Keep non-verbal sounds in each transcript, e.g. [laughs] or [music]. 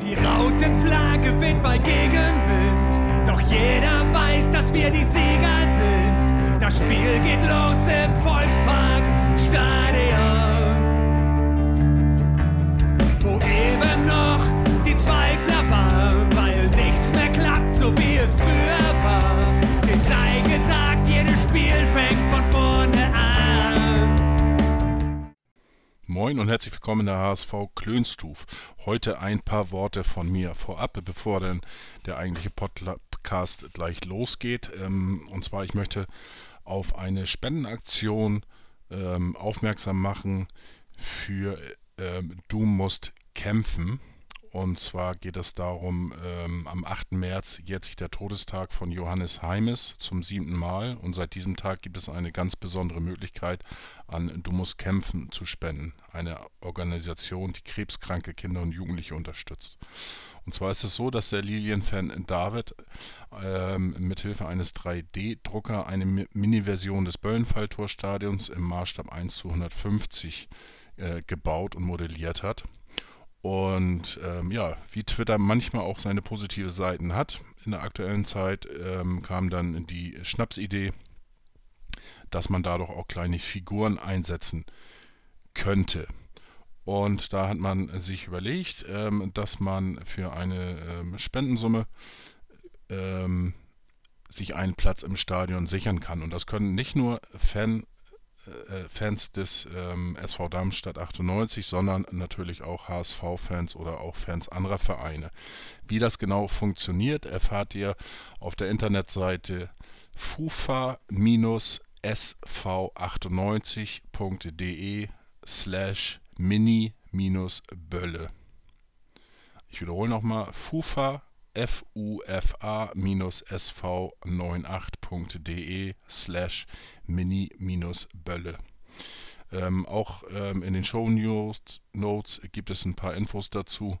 Die Rautenflagge weht bei Gegenwind, doch jeder weiß, dass wir die Sieger sind. Das Spiel geht los im Volkspark Stadion, wo eben noch die Zweifler waren, weil nichts mehr klappt, so wie es früher war. Den sei gesagt, jedes Spiel fängt von vorne Moin und herzlich willkommen in der HSV Klönstuf. Heute ein paar Worte von mir vorab, bevor dann der eigentliche Podcast gleich losgeht. Ähm, und zwar, ich möchte auf eine Spendenaktion ähm, aufmerksam machen für ähm, Du musst kämpfen. Und zwar geht es darum, ähm, am 8. März jährt sich der Todestag von Johannes Heimes zum siebten Mal. Und seit diesem Tag gibt es eine ganz besondere Möglichkeit, an Du musst kämpfen zu spenden. Eine Organisation, die krebskranke Kinder und Jugendliche unterstützt. Und zwar ist es so, dass der Lilienfan David ähm, mithilfe eines 3D-Drucker eine Mi- Mini-Version des Böllenfalltorstadions im Maßstab 1 zu 150 äh, gebaut und modelliert hat. Und ähm, ja, wie Twitter manchmal auch seine positive Seiten hat, in der aktuellen Zeit ähm, kam dann die Schnapsidee, dass man da doch auch kleine Figuren einsetzen könnte. Und da hat man sich überlegt, ähm, dass man für eine ähm, Spendensumme ähm, sich einen Platz im Stadion sichern kann. Und das können nicht nur Fan, Fans des ähm, SV Darmstadt 98, sondern natürlich auch HSV-Fans oder auch Fans anderer Vereine. Wie das genau funktioniert, erfahrt ihr auf der Internetseite fufa-sv98.de slash mini-bölle. Ich wiederhole nochmal, fufa, fufa-sv98.de slash mini-bölle. Ähm, auch ähm, in den Show Notes, Notes gibt es ein paar Infos dazu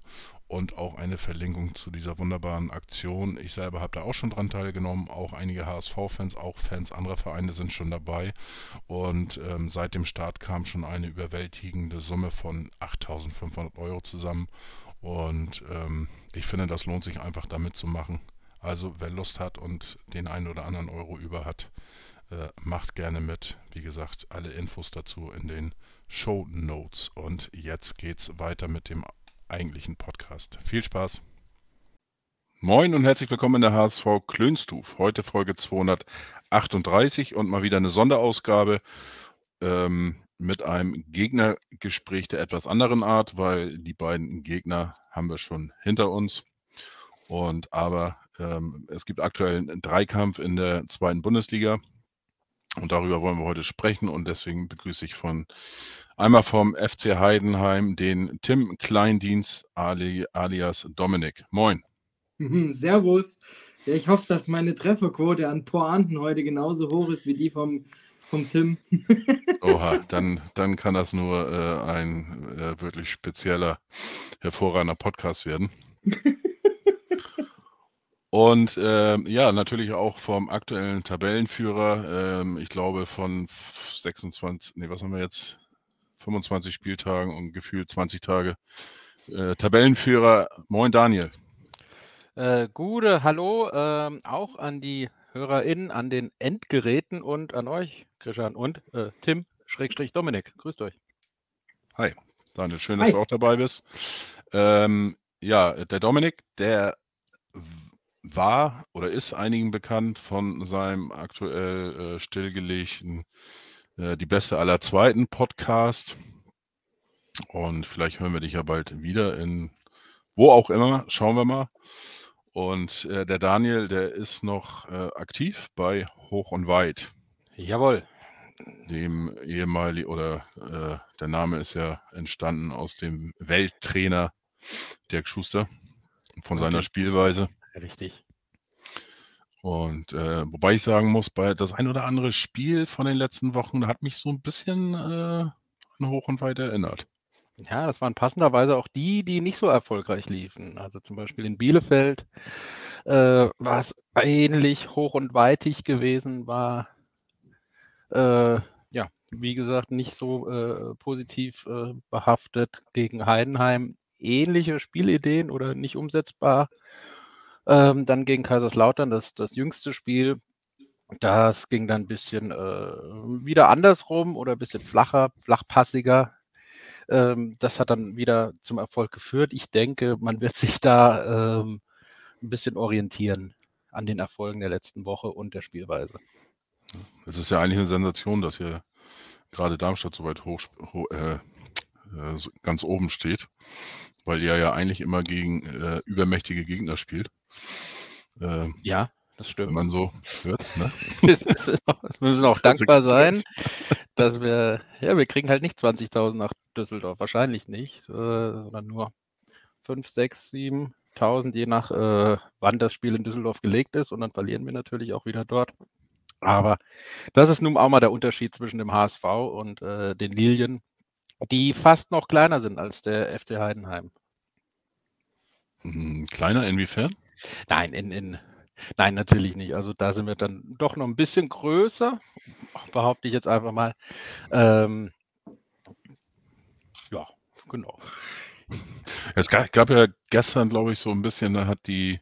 und auch eine Verlinkung zu dieser wunderbaren Aktion. Ich selber habe da auch schon dran teilgenommen, auch einige HSV-Fans, auch Fans anderer Vereine sind schon dabei und ähm, seit dem Start kam schon eine überwältigende Summe von 8.500 Euro zusammen und ähm, ich finde, das lohnt sich einfach damit zu machen. Also wer Lust hat und den einen oder anderen Euro über hat, äh, macht gerne mit. Wie gesagt, alle Infos dazu in den Show Notes. Und jetzt geht's weiter mit dem eigentlichen Podcast. Viel Spaß! Moin und herzlich willkommen in der HSV Klönstuf. Heute Folge 238 und mal wieder eine Sonderausgabe ähm, mit einem Gegnergespräch der etwas anderen Art, weil die beiden Gegner haben wir schon hinter uns. Und aber ähm, es gibt aktuell einen Dreikampf in der zweiten Bundesliga. Und darüber wollen wir heute sprechen. Und deswegen begrüße ich von einmal vom FC Heidenheim den Tim Kleindienst ali, alias Dominik. Moin. Mhm, Servus. Ja, ich hoffe, dass meine Trefferquote an Pointen heute genauso hoch ist wie die vom, vom Tim. Oha, dann, dann kann das nur äh, ein äh, wirklich spezieller, hervorragender Podcast werden. [laughs] Und ähm, ja, natürlich auch vom aktuellen Tabellenführer, ähm, ich glaube von 26, nee, was haben wir jetzt? 25 Spieltagen und gefühlt 20 Tage. Äh, Tabellenführer, moin Daniel. Äh, Gude, hallo, ähm, auch an die HörerInnen, an den Endgeräten und an euch, Christian und äh, Tim, Schrägstrich Dominik. Grüßt euch. Hi, Daniel, schön, dass Hi. du auch dabei bist. Ähm, ja, der Dominik, der war oder ist einigen bekannt von seinem aktuell äh, stillgelegten äh, Die Beste aller Zweiten Podcast. Und vielleicht hören wir dich ja bald wieder in wo auch immer, schauen wir mal. Und äh, der Daniel, der ist noch äh, aktiv bei Hoch und Weit Jawohl. dem ehemaligen, oder äh, der Name ist ja entstanden aus dem Welttrainer Dirk Schuster von seiner Okay. Spielweise. Richtig. Und äh, wobei ich sagen muss, bei das ein oder andere Spiel von den letzten Wochen hat mich so ein bisschen äh, an Hoch und Weit erinnert. Ja, das waren passenderweise auch die, die nicht so erfolgreich liefen. Also zum Beispiel in Bielefeld äh, war es ähnlich hoch und weitig gewesen, war äh, ja, wie gesagt, nicht so äh, positiv äh, behaftet gegen Heidenheim. ähnliche Spielideen oder nicht umsetzbar. Ähm, dann gegen Kaiserslautern das, das jüngste Spiel. Das ging dann ein bisschen äh, wieder andersrum oder ein bisschen flacher, flachpassiger. Ähm, das hat dann wieder zum Erfolg geführt. Ich denke, man wird sich da ähm, ein bisschen orientieren an den Erfolgen der letzten Woche und der Spielweise. Es ist ja eigentlich eine Sensation, dass hier gerade Darmstadt so weit hoch, ho, äh, äh, ganz oben steht, weil ihr ja eigentlich immer gegen äh, übermächtige Gegner spielt. Ähm, ja, das stimmt. Wenn man so hört. Ne? [laughs] wir müssen auch [laughs] dankbar sein, dass wir, ja, wir kriegen halt nicht 20.000 nach Düsseldorf, wahrscheinlich nicht, äh, sondern nur 5, 6, 7.000, je nach äh, wann das Spiel in Düsseldorf gelegt ist und dann verlieren wir natürlich auch wieder dort. Aber das ist nun auch mal der Unterschied zwischen dem HSV und äh, den Lilien, die fast noch kleiner sind als der FC Heidenheim. Hm, kleiner inwiefern? Nein, in, in, nein, natürlich nicht. Also da sind wir dann doch noch ein bisschen größer, behaupte ich jetzt einfach mal. Ähm, ja, genau. Es gab, gab, ja gestern, glaube ich, so ein bisschen, da hat die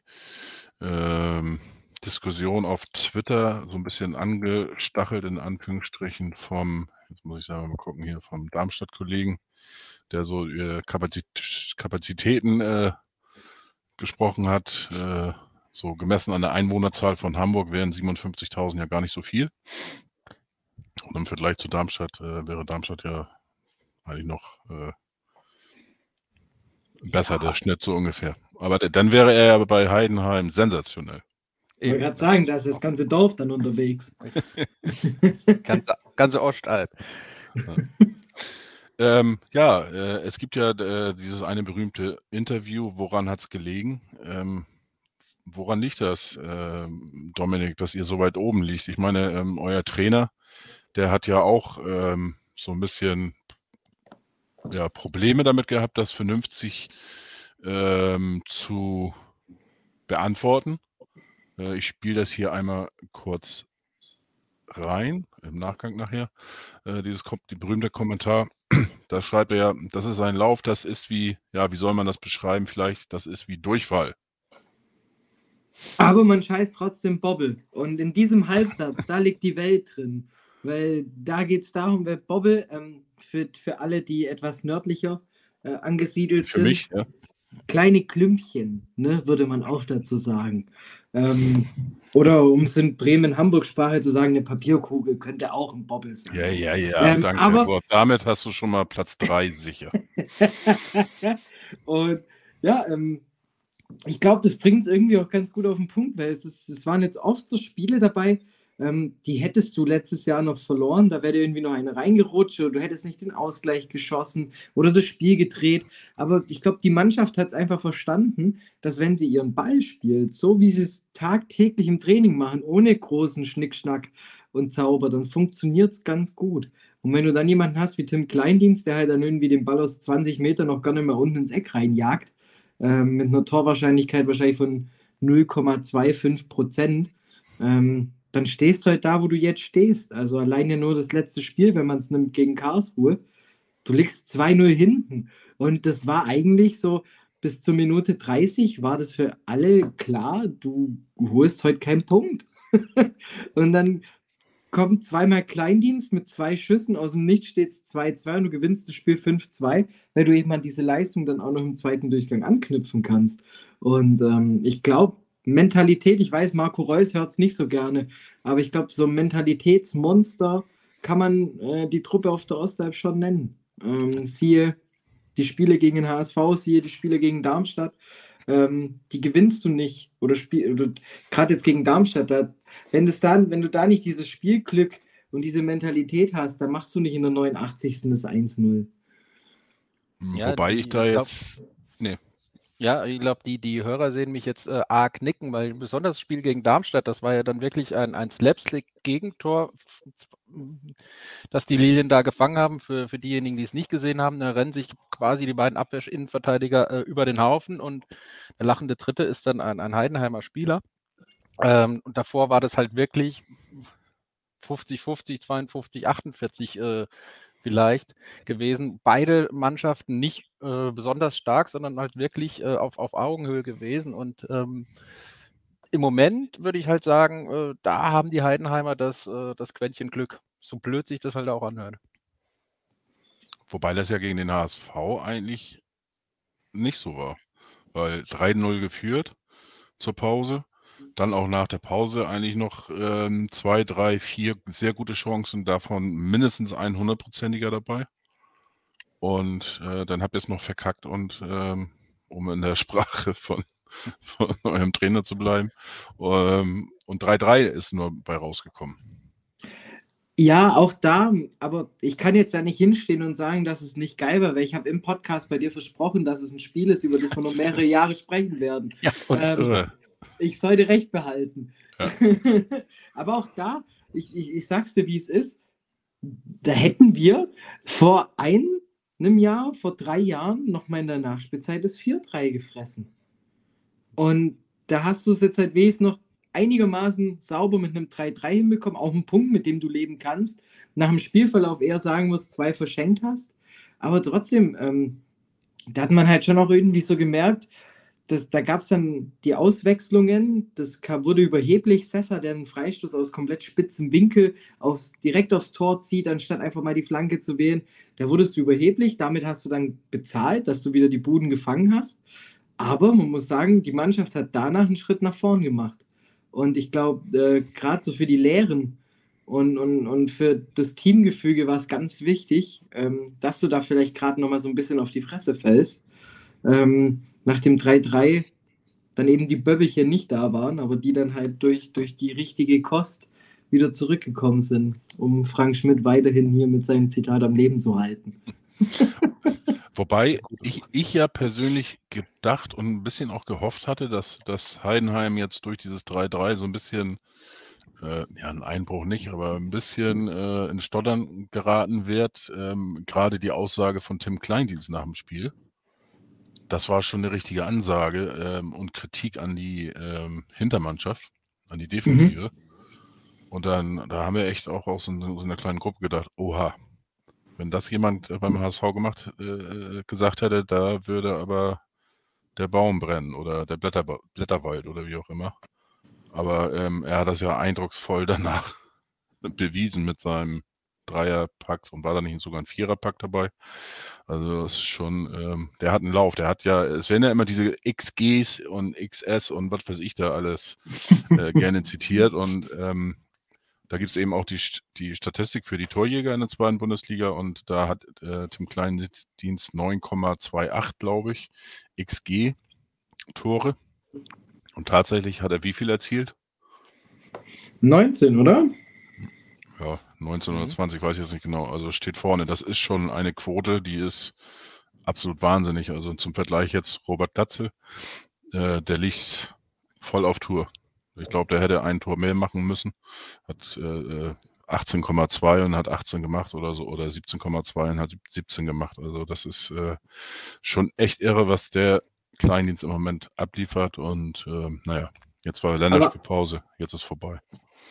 ähm, Diskussion auf Twitter so ein bisschen angestachelt, in Anführungsstrichen, vom, jetzt muss ich sagen, mal gucken hier, vom Darmstadt-Kollegen, der so äh, Kapazit Kapazitäten äh, gesprochen hat. Äh, so gemessen an der Einwohnerzahl von Hamburg wären 57.000 ja gar nicht so viel. Und im Vergleich zu Darmstadt äh, wäre Darmstadt ja eigentlich noch äh, besser, ja. der Schnitt so ungefähr. Aber dann wäre er ja bei Heidenheim sensationell. Ich wollte gerade sagen, da ist das ganze Dorf dann unterwegs. [laughs] ganze, ganze Ostalb. Ja. ähm, ja, äh, es gibt ja äh, dieses eine berühmte Interview, woran hat es gelegen? Ähm, woran liegt das, äh, Dominik, dass ihr so weit oben liegt? Ich meine, ähm, euer Trainer, der hat ja auch ähm, so ein bisschen ja, Probleme damit gehabt, das vernünftig ähm, zu beantworten. Äh, ich spiele das hier einmal kurz rein, im Nachgang nachher. Äh, dieses die berühmte Kommentar, [clears throat] da schreibt er ja, das ist ein Lauf, das ist wie, ja, wie soll man das beschreiben? Vielleicht, das ist wie Durchfall. Aber man scheißt trotzdem Bobbel. Und in diesem Halbsatz, da liegt die Welt drin. Weil da geht es darum, wer Bobbel, ähm, für, für alle, die etwas nördlicher äh, angesiedelt für sind. Für mich, ja. Kleine Klümpchen, ne, würde man auch dazu sagen. Ähm, oder um es in Bremen-Hamburg-Sprache zu sagen, eine Papierkugel könnte auch ein Bobbel sein. Ja, ja, ja, ähm, danke. Aber, so, damit hast du schon mal Platz 3 sicher. [laughs] Und ja, ähm, ich glaube, das bringt es irgendwie auch ganz gut auf den Punkt, weil es, ist, es waren jetzt oft so Spiele dabei, ähm, die hättest du letztes Jahr noch verloren, da wäre irgendwie noch eine reingerutscht oder du hättest nicht den Ausgleich geschossen oder das Spiel gedreht. Aber ich glaube, die Mannschaft hat es einfach verstanden, dass wenn sie ihren Ball spielt, so wie sie es tagtäglich im Training machen, ohne großen Schnickschnack und Zauber, dann funktioniert es ganz gut. Und wenn du dann jemanden hast wie Tim Kleindienst, der halt dann irgendwie den Ball aus 20 Metern noch gar nicht mehr unten ins Eck reinjagt, ähm, mit einer Torwahrscheinlichkeit wahrscheinlich von 0,25 Prozent, ähm, dann stehst du halt da, wo du jetzt stehst. Also alleine nur das letzte Spiel, wenn man es nimmt gegen Karlsruhe, du liegst 2-0 hinten. Und das war eigentlich so, bis zur Minute 30 war das für alle klar, du holst heute keinen Punkt. [laughs] und dann kommt zweimal Kleindienst mit zwei Schüssen, aus dem Nichts steht es 2-2 und du gewinnst das Spiel 5-2, weil du eben an diese Leistung dann auch noch im zweiten Durchgang anknüpfen kannst. Und ähm, ich glaube, Mentalität, ich weiß, Marco Reus hört es nicht so gerne, aber ich glaube, so ein Mentalitätsmonster kann man äh, die Truppe auf der Ostalb schon nennen. Ähm, siehe die Spiele gegen den HSV, siehe die Spiele gegen Darmstadt. Ähm, die gewinnst du nicht. Oder, oder gerade jetzt gegen Darmstadt, da, wenn, das dann, wenn du da nicht dieses Spielglück und diese Mentalität hast, dann machst du nicht in der 89. das 1-0. Ja, Wobei ich da jetzt. Glaub, nee, ja, ich glaube, die, die Hörer sehen mich jetzt äh, arg nicken, weil besonders das Spiel gegen Darmstadt, das war ja dann wirklich ein, ein Slapstick-Gegentor, das die Lilien da gefangen haben. Für, für diejenigen, die es nicht gesehen haben, da rennen sich quasi die beiden Abwehrinnenverteidiger äh, über den Haufen und der lachende Dritte ist dann ein, ein Heidenheimer Spieler. Ähm, und davor war das halt wirklich 50, 50, 52, 48 äh, vielleicht gewesen. Beide Mannschaften nicht äh, besonders stark, sondern halt wirklich äh, auf, auf Augenhöhe gewesen. Und ähm, im Moment würde ich halt sagen, äh, da haben die Heidenheimer das, äh, das Quäntchen Glück. So blöd sich das halt auch anhört. Wobei das ja gegen den HSV eigentlich nicht so war. Weil 3-0 geführt zur Pause. Dann auch nach der Pause eigentlich noch ähm, zwei, drei, vier sehr gute Chancen, davon mindestens ein hundertprozentiger dabei. Und äh, dann habt ihr es noch verkackt und ähm, um in der [laughs] Sprache von, von eurem Trainer zu bleiben. Ähm, und 3-3 ist nur bei rausgekommen. Ja, auch da, aber ich kann jetzt ja nicht hinstehen und sagen, dass es nicht geil war, weil ich habe im Podcast bei dir versprochen, dass es ein Spiel ist, über das wir noch [laughs] mehrere Jahre sprechen werden. Ja, und Ähm, Äh, ich sollte recht behalten. Ja. [laughs] aber auch da, ich, ich, ich sag's dir, wie es ist, da hätten wir vor einem Jahr, vor drei Jahren, noch mal in der Nachspielzeit das 4-3 gefressen. Und da hast du es jetzt halt wenigstens noch einigermaßen sauber mit einem 3-3 hinbekommen, auch ein Punkt, mit dem du leben kannst. Nach dem Spielverlauf eher sagen musst, zwei verschenkt hast. Aber trotzdem, ähm, da hat man halt schon auch irgendwie so gemerkt, dass, da gab es dann die Auswechslungen, das kam, wurde überheblich. Sessa, der einen Freistoß aus komplett spitzem Winkel aufs, direkt aufs Tor zieht, anstatt einfach mal die Flanke zu wählen, da wurdest du überheblich. Damit hast du dann bezahlt, dass du wieder die Buden gefangen hast. Aber man muss sagen, die Mannschaft hat danach einen Schritt nach vorn gemacht. Und ich glaube, äh, gerade so für die Lehren und, und, und für das Teamgefüge war es ganz wichtig, ähm, dass du da vielleicht gerade nochmal so ein bisschen auf die Fresse fällst. Ähm, nach dem 3-3 dann eben die Böbbelchen nicht da waren, aber die dann halt durch, durch die richtige Kost wieder zurückgekommen sind, um Frank Schmidt weiterhin hier mit seinem Zitat am Leben zu halten. [laughs] Wobei ich, ich ja persönlich gedacht und ein bisschen auch gehofft hatte, dass, dass Heidenheim jetzt durch dieses 3-3 so ein bisschen, äh, ja, ein Einbruch nicht, aber ein bisschen äh, in Stottern geraten wird. Ähm, Gerade die Aussage von Tim Kleindienst nach dem Spiel. Das war schon eine richtige Ansage ähm, und Kritik an die ähm, Hintermannschaft, an die Defensive. Und dann, da haben wir echt auch aus so, so einer kleinen Gruppe gedacht, oha, wenn das jemand äh, beim HSV gemacht, äh, gesagt hätte, da würde aber der Baum brennen oder der Blätter, Blätterwald oder wie auch immer. Aber ähm, er hat das ja eindrucksvoll [laughs] danach bewiesen mit seinem Dreierpack und war da nicht sogar ein Viererpack dabei. Also das ist schon, ähm, der hat einen Lauf. Der hat ja, es werden ja immer diese XGs und XS und was weiß ich da alles äh, [laughs] gerne zitiert und ähm, da gibt es eben auch die, die Statistik für die Torjäger in der zweiten Bundesliga und da hat äh, Tim Kleindienst 9,28, glaube ich, XG Tore. Und tatsächlich hat er wie viel erzielt? 19, oder? Ja, 19 oder 20, weiß ich jetzt nicht genau. Also steht vorne. Das ist schon eine Quote, die ist absolut wahnsinnig. Also zum Vergleich jetzt Robert Glatze, äh, der liegt voll auf Tour. Ich glaube, der hätte ein Tor mehr machen müssen. Hat äh, äh, 18,2 und hat 18 gemacht oder so, oder 17,2 und hat 17 gemacht. Also das ist äh, schon echt irre, was der Kleindienst im Moment abliefert. Und ähm, naja, jetzt war Länderspielpause, jetzt ist vorbei.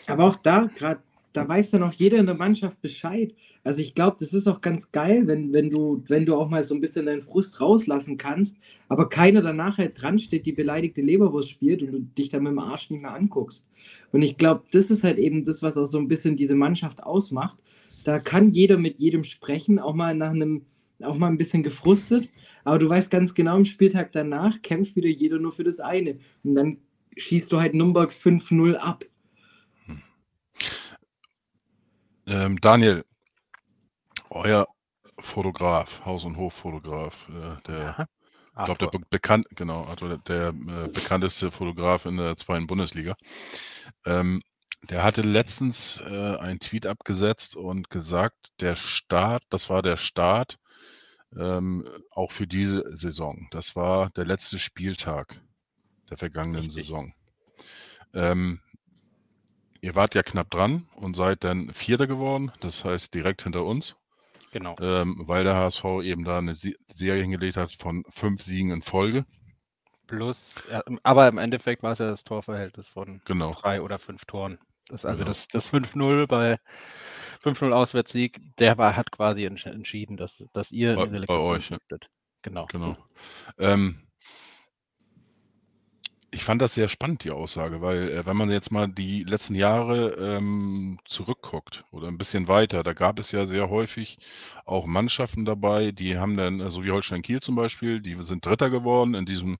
Aber auch da, gerade, da weiß dann auch jeder in der Mannschaft Bescheid. Also ich glaube, das ist auch ganz geil, wenn, wenn, du, wenn du auch mal so ein bisschen deinen Frust rauslassen kannst, aber keiner danach halt dran steht, die beleidigte Leberwurst spielt und du dich dann mit dem Arsch nicht mehr anguckst. Und ich glaube, das ist halt eben das, was auch so ein bisschen diese Mannschaft ausmacht. Da kann jeder mit jedem sprechen, auch mal nach einem, auch mal ein bisschen gefrustet, aber du weißt ganz genau, am Spieltag danach kämpft wieder jeder nur für das eine. Und dann schießt du halt Nürnberg 5-0 ab. Ähm, Daniel, euer Fotograf, Haus- und Hoffotograf, äh, der, ich glaube, der be bekannt, genau, also der, der äh, bekannteste Fotograf in der zweiten Bundesliga. Ähm, der hatte letztens äh, einen Tweet abgesetzt und gesagt, der Start, das war der Start ähm, auch für diese Saison. Das war der letzte Spieltag der vergangenen Richtig. Saison. Ähm, ihr wart ja knapp dran und seid dann Vierter geworden, das heißt direkt hinter uns Genau. ähm, weil der HSV eben da eine Se Serie hingelegt hat von fünf Siegen in Folge. Plus, ja, aber im Endeffekt war es ja das Torverhältnis von Genau. drei oder fünf Toren. Das, also Genau. das, das 5-0 bei, 5-0 Auswärtssieg, der war, hat quasi entschieden, dass, dass ihr bei, bei euch. Ja. Genau. genau. Ähm, ich fand das sehr spannend, die Aussage, weil äh, wenn man jetzt mal die letzten Jahre ähm, zurückguckt oder ein bisschen weiter, da gab es ja sehr häufig auch Mannschaften dabei, die haben dann, so also wie Holstein Kiel zum Beispiel, die sind Dritter geworden in diesem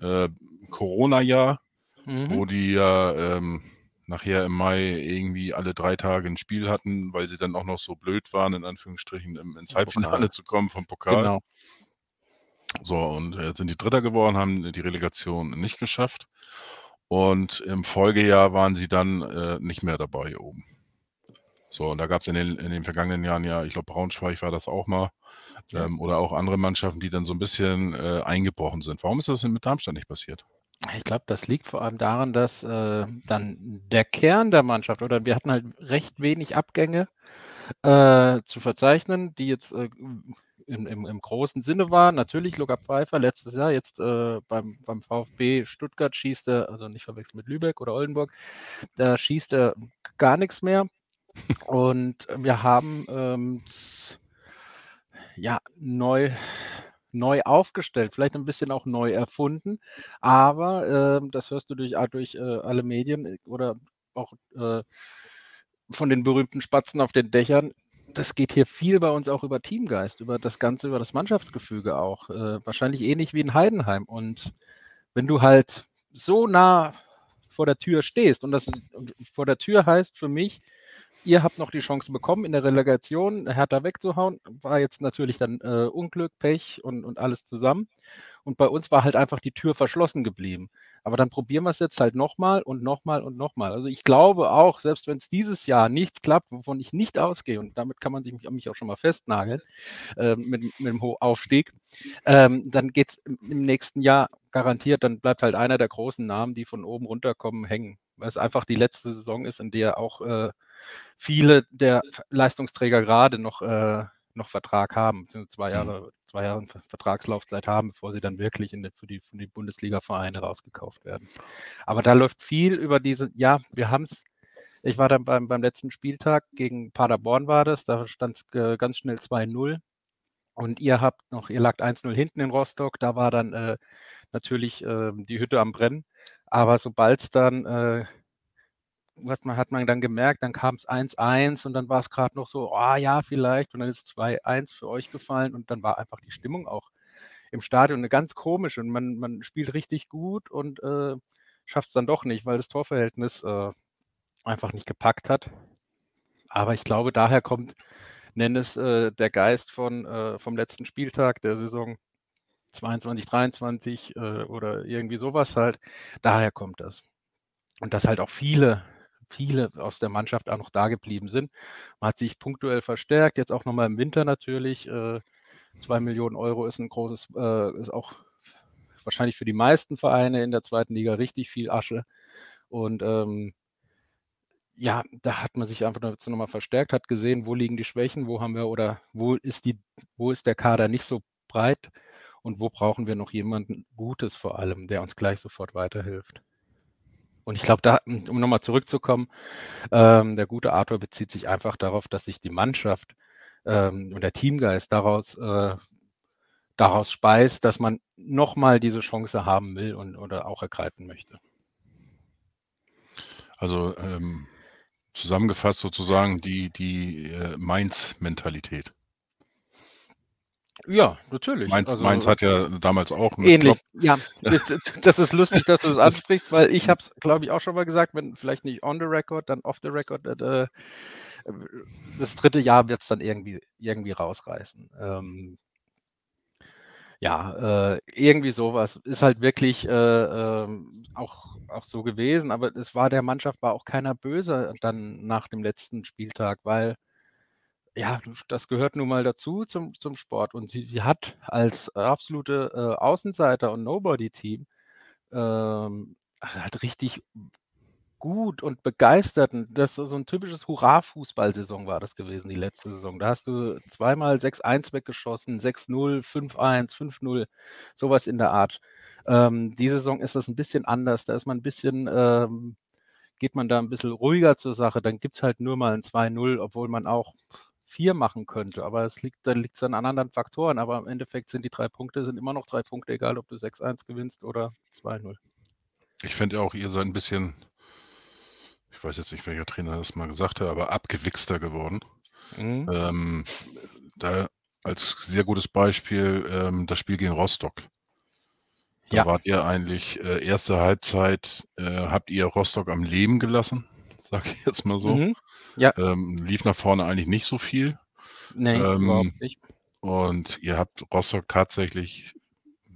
äh, Corona-Jahr, mhm. wo die ja ähm, nachher im Mai irgendwie alle drei Tage ein Spiel hatten, weil sie dann auch noch so blöd waren, in Anführungsstrichen, ins Halbfinale zu kommen vom Pokal. Genau. So, und jetzt sind die Dritter geworden, haben die Relegation nicht geschafft. Und im Folgejahr waren sie dann äh, nicht mehr dabei oben. So, und da gab es in den, in den vergangenen Jahren ja, ich glaube, Braunschweig war das auch mal, ähm, oder auch andere Mannschaften, die dann so ein bisschen äh, eingebrochen sind. Warum ist das denn mit Darmstadt nicht passiert? Ich glaube, das liegt vor allem daran, dass äh, dann der Kern der Mannschaft, oder wir hatten halt recht wenig Abgänge äh, zu verzeichnen, die jetzt äh, im, im, im großen Sinne war. Natürlich Luca Pfeiffer letztes Jahr jetzt äh, beim, beim VfB Stuttgart schießt er, also nicht verwechseln mit Lübeck oder Oldenburg, da schießt er gar nichts mehr. Und wir haben ähm, ja neu neu aufgestellt, vielleicht ein bisschen auch neu erfunden, aber äh, das hörst du durch, durch äh, alle Medien oder auch äh, von den berühmten Spatzen auf den Dächern das geht hier viel bei uns auch über Teamgeist, über das Ganze, über das Mannschaftsgefüge auch. Äh, wahrscheinlich ähnlich wie in Heidenheim. Und wenn du halt so nah vor der Tür stehst, und das und vor der Tür heißt für mich, ihr habt noch die Chance bekommen, in der Relegation Hertha wegzuhauen, war jetzt natürlich dann äh, Unglück, Pech und, und alles zusammen. Und bei uns war halt einfach die Tür verschlossen geblieben. Aber dann probieren wir es jetzt halt nochmal und nochmal und nochmal. Also ich glaube auch, selbst wenn es dieses Jahr nicht klappt, wovon ich nicht ausgehe, und damit kann man sich mich auch schon mal festnageln, äh, mit, mit dem Aufstieg, ähm, dann geht es im nächsten Jahr garantiert, dann bleibt halt einer der großen Namen, die von oben runterkommen, hängen. Weil es einfach die letzte Saison ist, in der auch äh, viele der Leistungsträger gerade noch, äh, noch Vertrag haben, beziehungsweise zwei mhm. Jahre zwei Jahren Vertragslaufzeit haben, bevor sie dann wirklich in die, für die, für die Bundesliga-Vereine rausgekauft werden. Aber da läuft viel über diese, ja, wir haben es, ich war dann beim, beim letzten Spieltag gegen Paderborn war das, da stand es äh, ganz schnell 2-0 und ihr habt noch, ihr lagt 1-0 hinten in Rostock, da war dann äh, natürlich äh, die Hütte am Brennen, aber sobald es dann äh, hat man, hat man dann gemerkt, dann kam es 1-1 und dann war es gerade noch so, oh ja, vielleicht, und dann ist 2-1 für euch gefallen und dann war einfach die Stimmung auch im Stadion eine ganz komische und man, man spielt richtig gut und äh, schafft es dann doch nicht, weil das Torverhältnis äh, einfach nicht gepackt hat. Aber ich glaube, daher kommt, nenn es äh, der Geist von, äh, vom letzten Spieltag der Saison 22, 23 äh, oder irgendwie sowas halt. Daher kommt das. Und dass halt auch viele viele aus der Mannschaft auch noch da geblieben sind. Man hat sich punktuell verstärkt, jetzt auch nochmal im Winter natürlich. Äh, zwei Millionen Euro ist ein großes, äh, ist auch wahrscheinlich für die meisten Vereine in der zweiten Liga richtig viel Asche. Und ähm, ja, da hat man sich einfach nochmal verstärkt, hat gesehen, wo liegen die Schwächen, wo haben wir oder wo ist die, wo ist der Kader nicht so breit und wo brauchen wir noch jemanden Gutes vor allem, der uns gleich sofort weiterhilft. Und ich glaube, da, um nochmal zurückzukommen, ähm, der gute Arthur bezieht sich einfach darauf, dass sich die Mannschaft ähm, und der Teamgeist daraus, äh, daraus speist, dass man nochmal diese Chance haben will und oder auch ergreifen möchte. Also ähm, zusammengefasst sozusagen die, die äh, Mainz-Mentalität. Ja, natürlich. Mainz, also, Mainz hat ja damals auch. Ähnlich, ja. [laughs] Das, ist lustig, dass du das ansprichst, weil ich habe es, glaube ich, auch schon mal gesagt, wenn vielleicht nicht on the record, dann off the record. Äh, das dritte Jahr wird es dann irgendwie, irgendwie rausreißen. Ähm, ja, äh, irgendwie sowas. Ist halt wirklich äh, äh, auch, auch so gewesen, aber es war der Mannschaft war auch keiner böse dann nach dem letzten Spieltag, weil ja, das gehört nun mal dazu zum, zum Sport. Und sie, sie hat als absolute äh, Außenseiter und Nobody-Team ähm, halt richtig gut und begeistert. Und das so ein typisches Hurra-Fußballsaison war das gewesen, die letzte Saison. Da hast du zweimal 6-1 weggeschossen, 6-0, 5-1, 5-0, sowas in der Art. Ähm, die Saison ist das ein bisschen anders. Da ist man ein bisschen ähm, geht man da ein bisschen ruhiger zur Sache, dann gibt es halt nur mal ein 2-0, obwohl man auch 4 machen könnte. Aber es liegt, dann liegt es an anderen Faktoren. Aber im Endeffekt sind die drei Punkte, sind immer noch drei Punkte, egal ob du 6-1 gewinnst oder 2-0. Ich finde auch, ihr seid ein bisschen, ich weiß jetzt nicht, welcher Trainer das mal gesagt hat, aber abgewichster geworden. Mhm. Ähm, da als sehr gutes Beispiel ähm, das Spiel gegen Rostock. Da Ja. wart ihr eigentlich äh, erste Halbzeit, äh, habt ihr Rostock am Leben gelassen, [laughs] sag ich jetzt mal so. Mhm. Ja. Ähm, lief nach vorne eigentlich nicht so viel. Nee, Ähm, überhaupt nicht. Und ihr habt Rostock tatsächlich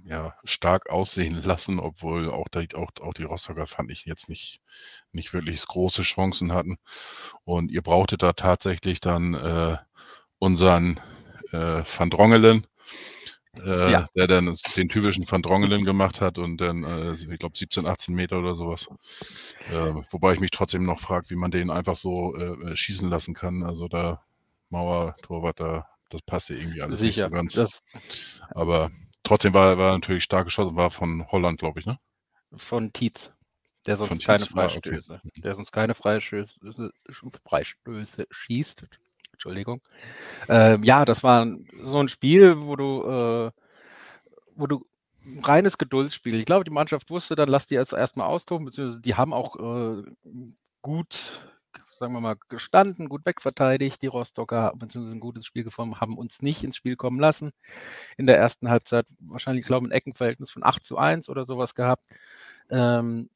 ja, stark aussehen [laughs] lassen, obwohl auch, die, auch, auch die Rostocker fand ich jetzt nicht, nicht wirklich große Chancen hatten. Und ihr brauchtet da tatsächlich dann äh, unseren äh, Van Drongelen, äh, Ja. der dann den typischen Van Drongelen gemacht hat und dann, äh, ich glaube, 17, 18 Meter oder sowas. Äh, wobei ich mich trotzdem noch frage, wie man den einfach so äh, schießen lassen kann. Also da Mauer, Torwart, da, das passte irgendwie alles Sicher. nicht so ganz. Das Aber trotzdem war war natürlich stark geschossen, war von Holland, glaube ich, ne? von Tietz. Der sonst Von keine Tietz, ah, okay. Freistöße. Der sonst keine Freistöße, Freistöße schießt. Entschuldigung. Ähm, ja, das war so ein Spiel, wo du, äh, wo du ein reines Geduldsspiel. Ich glaube, die Mannschaft wusste dann, lass die jetzt erstmal austoben, beziehungsweise die haben auch äh, gut, sagen wir mal, gestanden, gut wegverteidigt, die Rostocker, beziehungsweise ein gutes Spiel geformt, haben uns nicht ins Spiel kommen lassen. In der ersten Halbzeit wahrscheinlich, glaube ich, ein Eckenverhältnis von 8 zu 1 oder sowas gehabt. Ähm,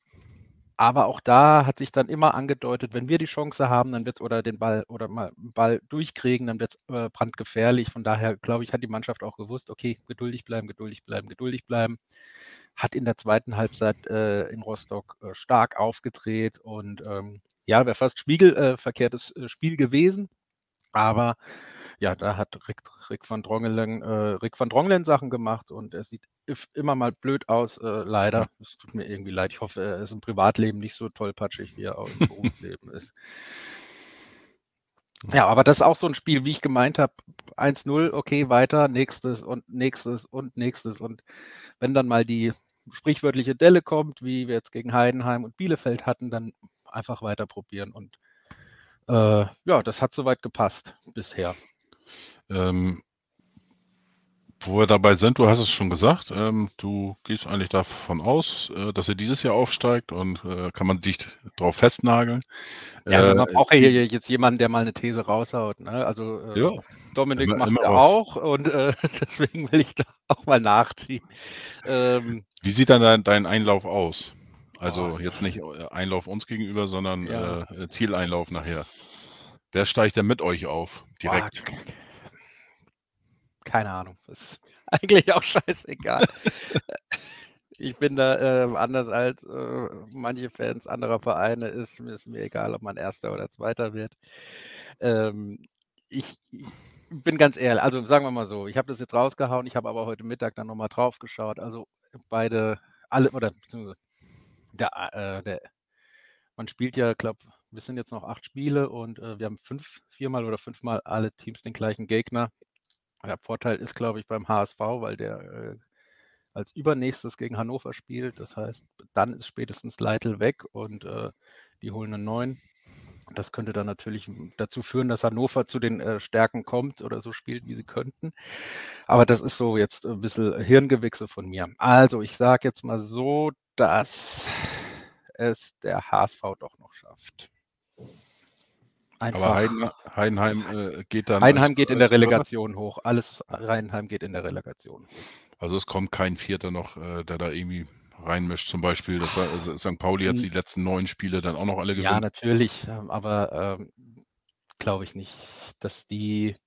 aber auch da hat sich dann immer angedeutet, wenn wir die Chance haben, dann wird oder den Ball oder mal Ball durchkriegen, dann wird es äh, brandgefährlich. Von daher, glaube ich, hat die Mannschaft auch gewusst, okay, geduldig bleiben, geduldig bleiben, geduldig bleiben. Hat in der zweiten Halbzeit äh, in Rostock äh, stark aufgedreht und ähm, ja, wäre fast spiegelverkehrtes äh, Spiel gewesen. Aber ja, da hat Rick, Rick van Drongelen, äh, Rick van Drongelen Sachen gemacht und er sieht immer mal blöd aus, äh, leider. Es tut mir irgendwie leid. Ich hoffe, er ist im Privatleben nicht so tollpatschig, wie er auch im Berufsleben ist. Ja, aber das ist auch so ein Spiel, wie ich gemeint habe, 1-0, okay, weiter, nächstes und nächstes und nächstes. Und wenn dann mal die sprichwörtliche Delle kommt, wie wir jetzt gegen Heidenheim und Bielefeld hatten, dann einfach weiter probieren. Und äh, ja, das hat soweit gepasst bisher. Ähm, wo wir dabei sind, du hast es schon gesagt, ähm, du gehst eigentlich davon aus, äh, dass er dieses Jahr aufsteigt und äh, kann man dich drauf festnageln. Ja, Äh, man braucht ja hier jetzt jemanden, der mal eine These raushaut. Ne? Also äh, ja, Dominik immer- macht immer er auch und äh, [laughs] deswegen will ich da auch mal nachziehen. Ähm, Wie sieht dann dein, dein Einlauf aus? Also jetzt nicht äh, Einlauf uns gegenüber, sondern Ja. äh, Zieleinlauf nachher. Wer steigt denn mit euch auf? Direkt. Keine Ahnung. Ist [laughs] eigentlich auch scheißegal. ich bin da ähm, anders als äh, manche Fans anderer Vereine. Ist, ist mir egal, ob man Erster oder Zweiter wird. Ähm, ich, ich bin ganz ehrlich, also sagen wir mal so, ich habe das jetzt rausgehauen, ich habe aber heute Mittag dann nochmal drauf geschaut. Also beide, alle, oder beziehungsweise der, äh, der, man spielt ja, glaube wir sind jetzt noch acht Spiele und äh, wir haben fünf, viermal oder fünfmal alle Teams den gleichen Gegner. Der Vorteil ist, glaube ich, beim HSV, weil der äh, als übernächstes gegen Hannover spielt. Das heißt, dann ist spätestens Leitl weg und äh, die holen einen neuen. Das könnte dann natürlich dazu führen, dass Hannover zu den äh, Stärken kommt oder so spielt, wie sie könnten. Aber das ist so jetzt ein bisschen Hirngewichse von mir. Also, ich sage jetzt mal so, dass es der HSV doch noch schafft. Einfach. Aber Heiden, Heidenheim äh, geht dann. Heidenheim als- geht in der? Relegation hoch. Alles Heidenheim geht in der Relegation. Also es kommt kein Vierter noch, äh, der da irgendwie reinmischt. Zum Beispiel, dass äh, St. Pauli jetzt die letzten neun Spiele dann auch noch alle Ja, gewinnt. natürlich, ähm, aber ähm, glaube ich nicht, dass die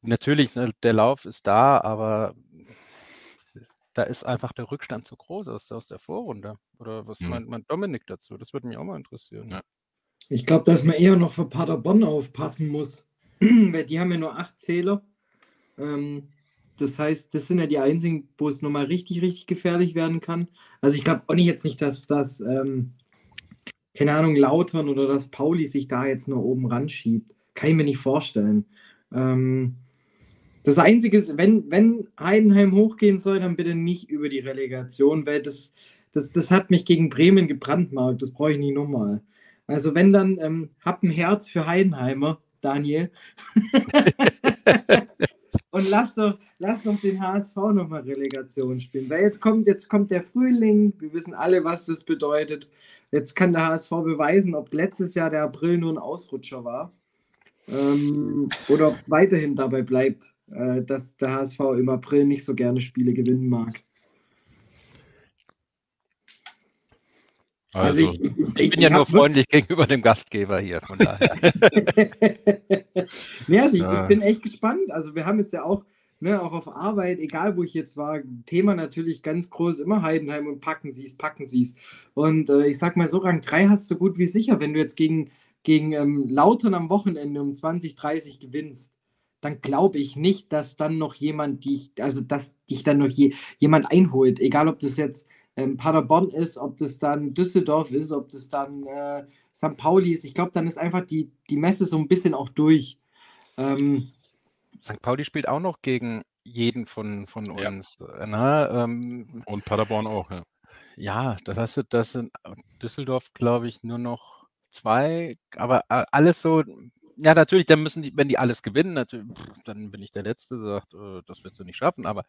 natürlich, ne, der Lauf ist da, aber da ist einfach der Rückstand zu groß aus, aus der Vorrunde. Oder was Hm. meint, meint Dominik dazu? Das würde mich auch mal interessieren. Ja. Ich glaube, dass man eher noch für Paderborn aufpassen muss, [clears throat] weil die haben ja nur acht Zähler. Ähm, das heißt, das sind ja die einzigen, wo es nochmal richtig, richtig gefährlich werden kann. Also ich glaube auch nicht jetzt nicht, dass das, ähm, keine Ahnung, Lautern oder dass Pauli sich da jetzt noch oben ran schiebt. Kann ich mir nicht vorstellen. Ähm, das Einzige ist, wenn, wenn Heidenheim hochgehen soll, dann bitte nicht über die Relegation, weil das, das, das hat mich gegen Bremen gebrandmarkt. Das brauche ich nicht nochmal. Also wenn dann, ähm, hab ein Herz für Heidenheimer, Daniel. [laughs] Und lass doch, lass doch den HSV nochmal Relegation spielen. Weil jetzt kommt, jetzt kommt der Frühling, wir wissen alle, was das bedeutet. Jetzt kann der HSV beweisen, ob letztes Jahr der April nur ein Ausrutscher war. Ähm, oder ob es weiterhin dabei bleibt, äh, dass der HSV im April nicht so gerne Spiele gewinnen mag. Also, also ich, ich, ich, bin ja nur freundlich gegenüber dem Gastgeber hier, von daher. [laughs] nee, also ja. ich, bin echt gespannt. Also wir haben jetzt ja auch, ne, auch auf Arbeit, egal wo ich jetzt war, Thema natürlich ganz groß, immer Heidenheim und packen sie es, packen sie es. Und äh, ich sag mal so, Rang 3 hast du gut wie sicher, wenn du jetzt gegen, gegen ähm, Lautern am Wochenende um 20, 30 gewinnst dann glaube ich nicht, dass dann noch jemand dich, also dass dich dann noch je, jemand einholt. Egal, ob das jetzt ähm, Paderborn ist, ob das dann Düsseldorf ist, ob das dann äh, St. Pauli ist. Ich glaube, dann ist einfach die, die Messe so ein bisschen auch durch. Ähm, St. Pauli spielt auch noch gegen jeden von, von uns. Ja. Na, ne? ähm, Und Paderborn auch, ja. Ja, das heißt, das sind Düsseldorf, glaube ich, nur noch zwei, aber äh, alles so ja, natürlich, dann müssen die, wenn die alles gewinnen, natürlich, dann bin ich der Letzte, der sagt, äh, das wird sie nicht schaffen. Aber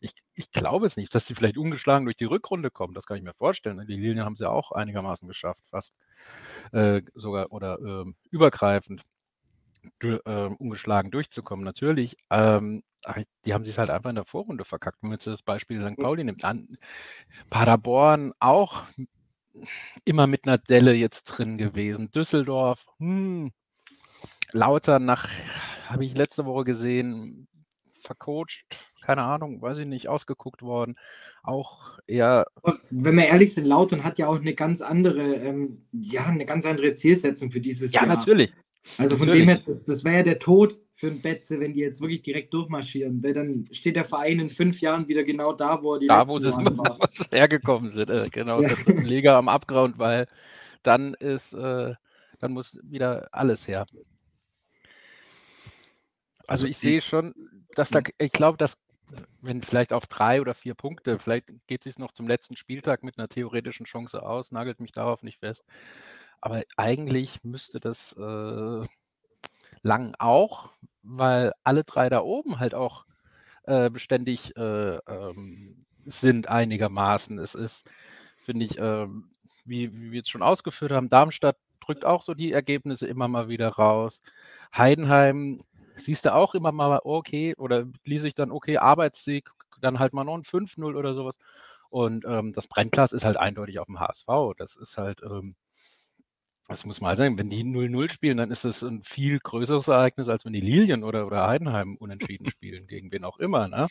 ich, ich glaube es nicht, dass sie vielleicht ungeschlagen durch die Rückrunde kommen. Das kann ich mir vorstellen. Die Lilien haben sie ja auch einigermaßen geschafft, fast äh, sogar oder äh, übergreifend du, äh, ungeschlagen durchzukommen. Natürlich, ähm, die haben sich halt einfach in der Vorrunde verkackt. Wenn man jetzt das Beispiel St. Pauli nimmt, an Paderborn auch immer mit einer Delle jetzt drin gewesen. Düsseldorf, hm, Lauter nach, habe ich letzte Woche gesehen, vercoacht, keine Ahnung, weiß ich nicht, ausgeguckt worden. Auch eher. Wenn wir ehrlich sind, Lautern hat ja auch eine ganz andere, ähm, ja, eine ganz andere Zielsetzung für dieses ja, Jahr. Ja, natürlich. Also von natürlich. dem her, das, das wäre ja der Tod für ein Betze, wenn die jetzt wirklich direkt durchmarschieren, weil dann steht der Verein in fünf Jahren wieder genau da, wo er die da, [laughs] wo sie hergekommen sind, äh, genau, ja. Liga am Abgrund, weil dann ist, äh, dann muss wieder alles her. Also, also ich sehe schon, dass da, hm. ich glaube, dass wenn vielleicht auf drei oder vier Punkte, vielleicht geht es noch zum letzten Spieltag mit einer theoretischen Chance aus, nagelt mich darauf nicht fest. Aber eigentlich müsste das äh, lang auch, weil alle drei da oben halt auch äh, beständig äh, ähm, sind einigermaßen. Es ist, finde ich, ähm, wie, wie wir es schon ausgeführt haben, Darmstadt drückt auch so die Ergebnisse immer mal wieder raus. Heidenheim siehst du auch immer mal, okay, oder lese ich dann, okay, Arbeitssieg, dann halt mal noch ein 5-0 oder sowas. Und ähm, das Brennglas ist halt eindeutig auf dem HSV. Das ist halt, ähm, das muss man halt sagen, wenn die 0-0 spielen, dann ist das ein viel größeres Ereignis, als wenn die Lilien oder, oder Heidenheim unentschieden spielen, gegen wen auch immer. Ne?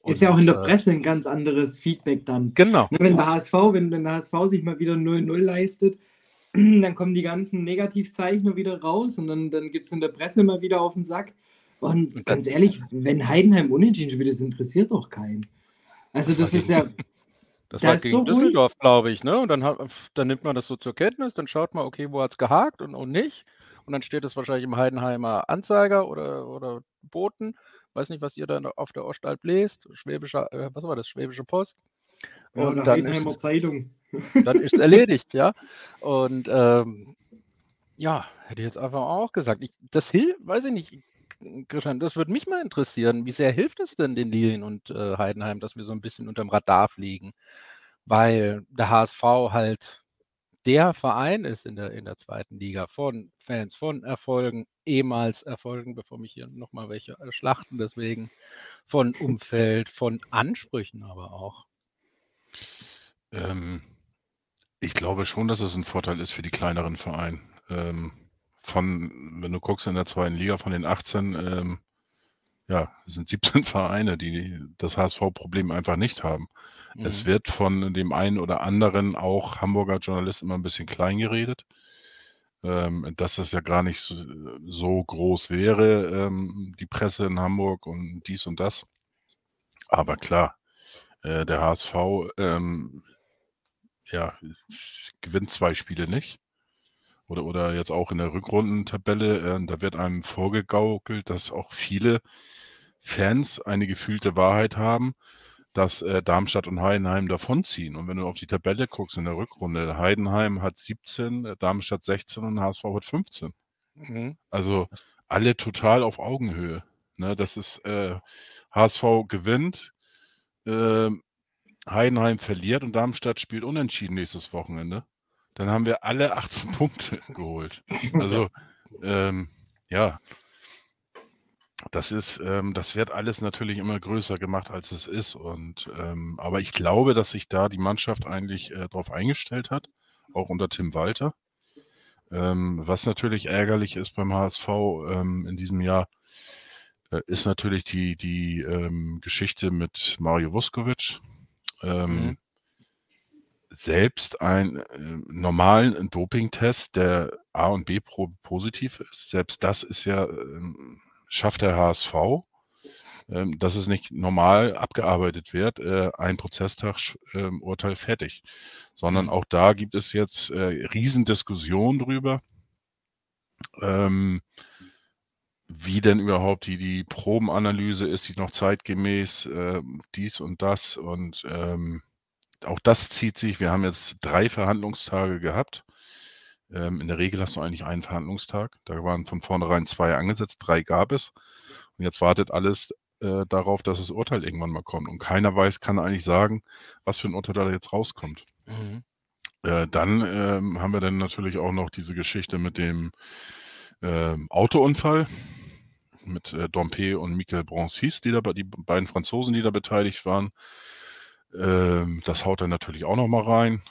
Und, ist ja auch in der äh, Presse ein ganz anderes Feedback dann. Genau. Ne, wenn der HSV, wenn, wenn der HSV sich mal wieder 0-0 leistet, [clears throat] dann kommen die ganzen Negativzeichen wieder raus und dann, dann gibt es in der Presse mal wieder auf den Sack. Und, ganz ehrlich, wenn Heidenheim unentschieden spielt, das interessiert doch keinen. Also das, das ist ja. Das, das war gegen so Düsseldorf, glaube ich, ne? Und dann, dann nimmt man das so zur Kenntnis, dann schaut man, okay, wo hat es gehakt und, und nicht. Und dann steht es wahrscheinlich im Heidenheimer Anzeiger oder, oder Boten. Weiß nicht, was ihr dann auf der Ostalb lest. Schwäbische, äh, was war das? Schwäbische Post. Ja, und dann ist, Zeitung. [laughs] Dann ist erledigt, ja. Und ähm, ja, hätte ich jetzt einfach auch gesagt. Ich, das hilft, weiß ich nicht, Christian, das würde mich mal interessieren. Wie sehr hilft es denn den Lilien und äh, Heidenheim, dass wir so ein bisschen unterm Radar fliegen? Weil der HSV halt der Verein ist in der, in der zweiten Liga von Fans, von Erfolgen, ehemals Erfolgen, bevor mich hier nochmal welche schlachten, deswegen von Umfeld, von Ansprüchen aber auch. Ähm, ich glaube schon, dass es ein Vorteil ist für die kleineren Vereine. Ähm, von, wenn du guckst in der zweiten Liga von den 18, ähm, ja, es sind 17 [laughs] Vereine, die das HSV-Problem einfach nicht haben. Mhm. Es wird von dem einen oder anderen auch Hamburger Journalist immer ein bisschen klein geredet, ähm, dass das ja gar nicht so, so groß wäre, ähm, die Presse in Hamburg und dies und das. Aber klar, äh, der HSV ähm, ja, gewinnt zwei Spiele nicht. Oder, oder jetzt auch in der Rückrundentabelle, äh, da wird einem vorgegaukelt, dass auch viele Fans eine gefühlte Wahrheit haben. dass äh, Darmstadt und Heidenheim davonziehen. Und wenn du auf die Tabelle guckst in der Rückrunde, Heidenheim hat 17, äh, Darmstadt 16 und HSV hat 15. Mhm. Also alle total auf Augenhöhe. Ne, das ist äh, HSV gewinnt, äh, Heidenheim verliert und Darmstadt spielt unentschieden nächstes Wochenende. Dann haben wir alle 18 [laughs] Punkte geholt. Also ähm, ja, das ist, ähm, das wird alles natürlich immer größer gemacht, als es ist. Und ähm, aber ich glaube, dass sich da die Mannschaft eigentlich äh, darauf eingestellt hat, auch unter Tim Walter. Ähm, was natürlich ärgerlich ist beim HSV ähm, in diesem Jahr, äh, ist natürlich die, die ähm, Geschichte mit Mario Vuskovic. Ähm, Mhm. Selbst einen äh, normalen Dopingtest, der A und B pro positiv ist, selbst das ist ja, ähm, schafft der HSV, ähm, dass es nicht normal abgearbeitet wird, äh, ein Prozesstag ähm, Urteil fertig, sondern auch da gibt es jetzt äh, Riesendiskussionen drüber, ähm, wie denn überhaupt die, die Probenanalyse ist, die noch zeitgemäß, ähm, dies und das und ähm, auch das zieht sich. Wir haben jetzt drei Verhandlungstage gehabt. Ähm, in der Regel hast du eigentlich einen Verhandlungstag. Da waren von vornherein zwei angesetzt, drei gab es. Und jetzt wartet alles äh, darauf, dass das Urteil irgendwann mal kommt. Und keiner weiß, kann eigentlich sagen, was für ein Urteil da jetzt rauskommt. Mhm. Äh, dann ähm, haben wir dann natürlich auch noch diese Geschichte mit dem ähm, Autounfall mit äh, Dompe und Michael Broncis, die da die beiden Franzosen, die da beteiligt waren. Ähm, das haut dann natürlich auch noch mal rein.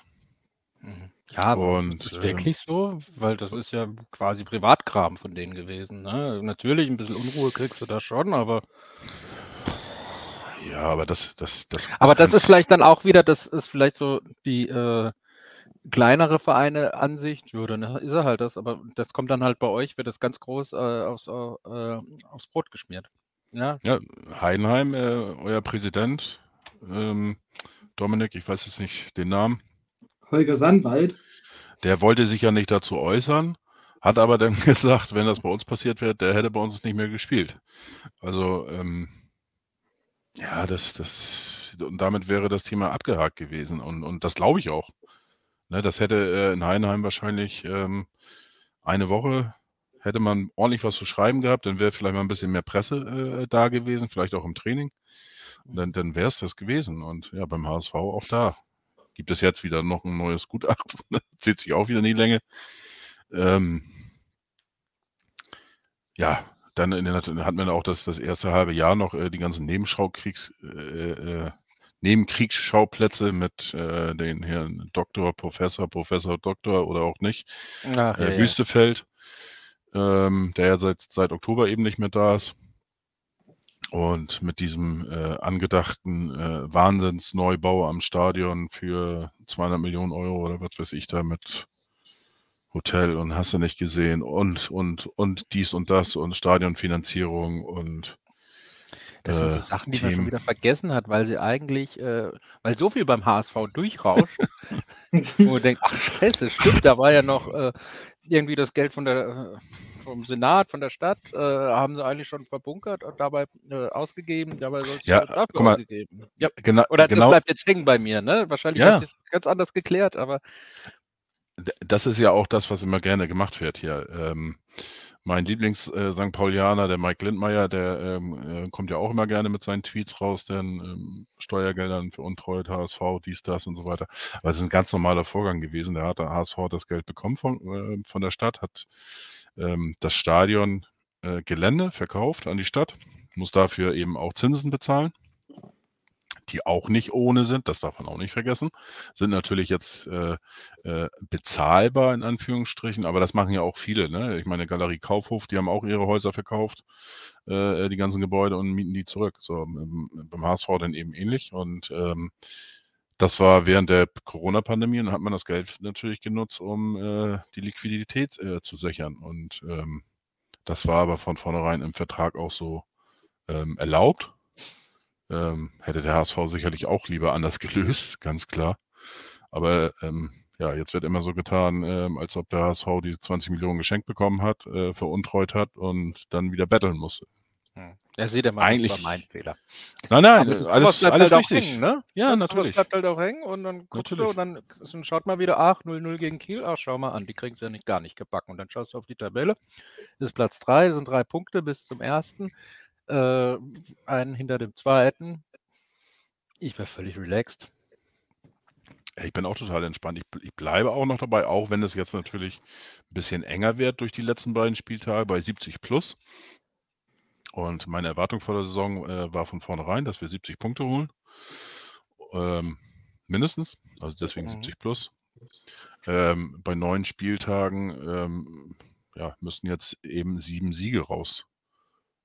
Ja, Und, ist ähm, wirklich so? Weil das ist ja quasi Privatkram von denen gewesen. Ne? Natürlich, ein bisschen Unruhe kriegst du da schon, aber, Ja, aber das, das, das. aber das ist vielleicht dann auch wieder, das ist vielleicht so die äh, kleinere Vereine Ansicht, ja, dann ist er halt das, aber das kommt dann halt bei euch, wird das ganz groß äh, aufs, äh, aufs Brot geschmiert. Ja, Ja, Heidenheim, äh, euer Präsident, ähm, Dominik, ich weiß jetzt nicht den Namen, Holger Sandwald. der wollte sich ja nicht dazu äußern, hat aber dann [laughs] gesagt, wenn das bei uns passiert wäre, der hätte bei uns nicht mehr gespielt. Also, ähm, ja, das, das, und damit wäre das Thema abgehakt gewesen. Und, und das glaube ich auch. Ne, das hätte äh, in Heidenheim wahrscheinlich ähm, eine Woche, hätte man ordentlich was zu schreiben gehabt, dann wäre vielleicht mal ein bisschen mehr Presse äh, da gewesen, vielleicht auch im Training. Und dann, dann wäre es das gewesen. Und ja, beim HSV auch da. Gibt es jetzt wieder noch ein neues Gutachten, [laughs] zieht sich auch wieder in die Länge. Ähm, ja, dann in der, hat man auch das, das erste halbe Jahr noch äh, die ganzen Nebenschaukriegs, äh, äh, Nebenkriegsschauplätze mit äh, den Herrn Doktor, Professor, Professor, Doktor oder auch nicht. Ach, Äh, ja. Wüstefeld, ähm, der ja seit, seit Oktober eben nicht mehr da ist. Und mit diesem äh, angedachten äh, Wahnsinnsneubau am Stadion für 200 Millionen Euro oder was weiß ich da mit Hotel und hast du nicht gesehen und, und, und dies und das und Stadionfinanzierung und Das sind so äh, Sachen, die man schon Themen. wieder vergessen hat, weil sie eigentlich, äh, weil so viel beim HSV durchrauscht, wo man denkt, ach scheiße, stimmt, da war ja noch äh, irgendwie das Geld von der, äh, vom Senat, von der Stadt, äh, haben sie eigentlich schon verbunkert und dabei äh, ausgegeben, dabei soll es Ja, dafür guck mal, ausgegeben. Ja, Gena oder das genau, bleibt jetzt hängen bei mir, ne? Wahrscheinlich Ja. hat sich ganz anders geklärt, aber Das ist ja auch das, was immer gerne gemacht wird hier. Ähm, mein Lieblings-St. Paulianer, der Mike Lindmeier, der ähm, äh, kommt ja auch immer gerne mit seinen Tweets raus, denn ähm, Steuergeldern für Untreue, HSV, dies, das und so weiter. Aber es ist ein ganz normaler Vorgang gewesen. Der hat HSV das Geld bekommen von, äh, von der Stadt, hat ähm, das Stadion äh, Gelände verkauft an die Stadt, muss dafür eben auch Zinsen bezahlen die auch nicht ohne sind, das darf man auch nicht vergessen, sind natürlich jetzt äh, äh, bezahlbar in Anführungsstrichen, aber das machen ja auch viele. Ne? Ich meine, Galerie Kaufhof, die haben auch ihre Häuser verkauft, äh, die ganzen Gebäude und mieten die zurück. So ähm, beim HSV dann eben ähnlich und ähm, das war während der Corona-Pandemie und hat man das Geld natürlich genutzt, um äh, die Liquidität äh, zu sichern und ähm, das war aber von vornherein im Vertrag auch so ähm, erlaubt. Ähm, hätte der HSV sicherlich auch lieber anders [laughs] gelöst, ganz klar. Aber ähm, ja, jetzt wird immer so getan, ähm, als ob der HSV die 20 Millionen geschenkt bekommen hat, äh, veruntreut hat und dann wieder betteln musste. Hm. Er sieht immer, Eigentlich- das war mein Fehler. Nein, nein, alles, bleibt alles halt richtig. hängen, ne? Ja, Das- natürlich. bleibt halt auch hängen und dann guckst Natürlich. du und dann, dann schaut mal wieder, ach, 0-0 gegen Kiel, ach, schau mal an, die kriegen es ja nicht, gar nicht gebacken. Und dann schaust du auf die Tabelle, ist Platz 3, sind drei Punkte bis zum ersten, äh, einen hinter dem zweiten. Ich wäre völlig relaxed. Ich bin auch total entspannt. Ich, ich bleibe auch noch dabei, auch wenn es jetzt natürlich ein bisschen enger wird durch die letzten beiden Spieltage bei 70 plus. Und meine Erwartung vor der Saison äh, war von vornherein, dass wir 70 Punkte holen. Ähm, mindestens. Also deswegen Mhm. 70 plus. Ähm, bei neun Spieltagen ähm, ja, müssen jetzt eben sieben Siege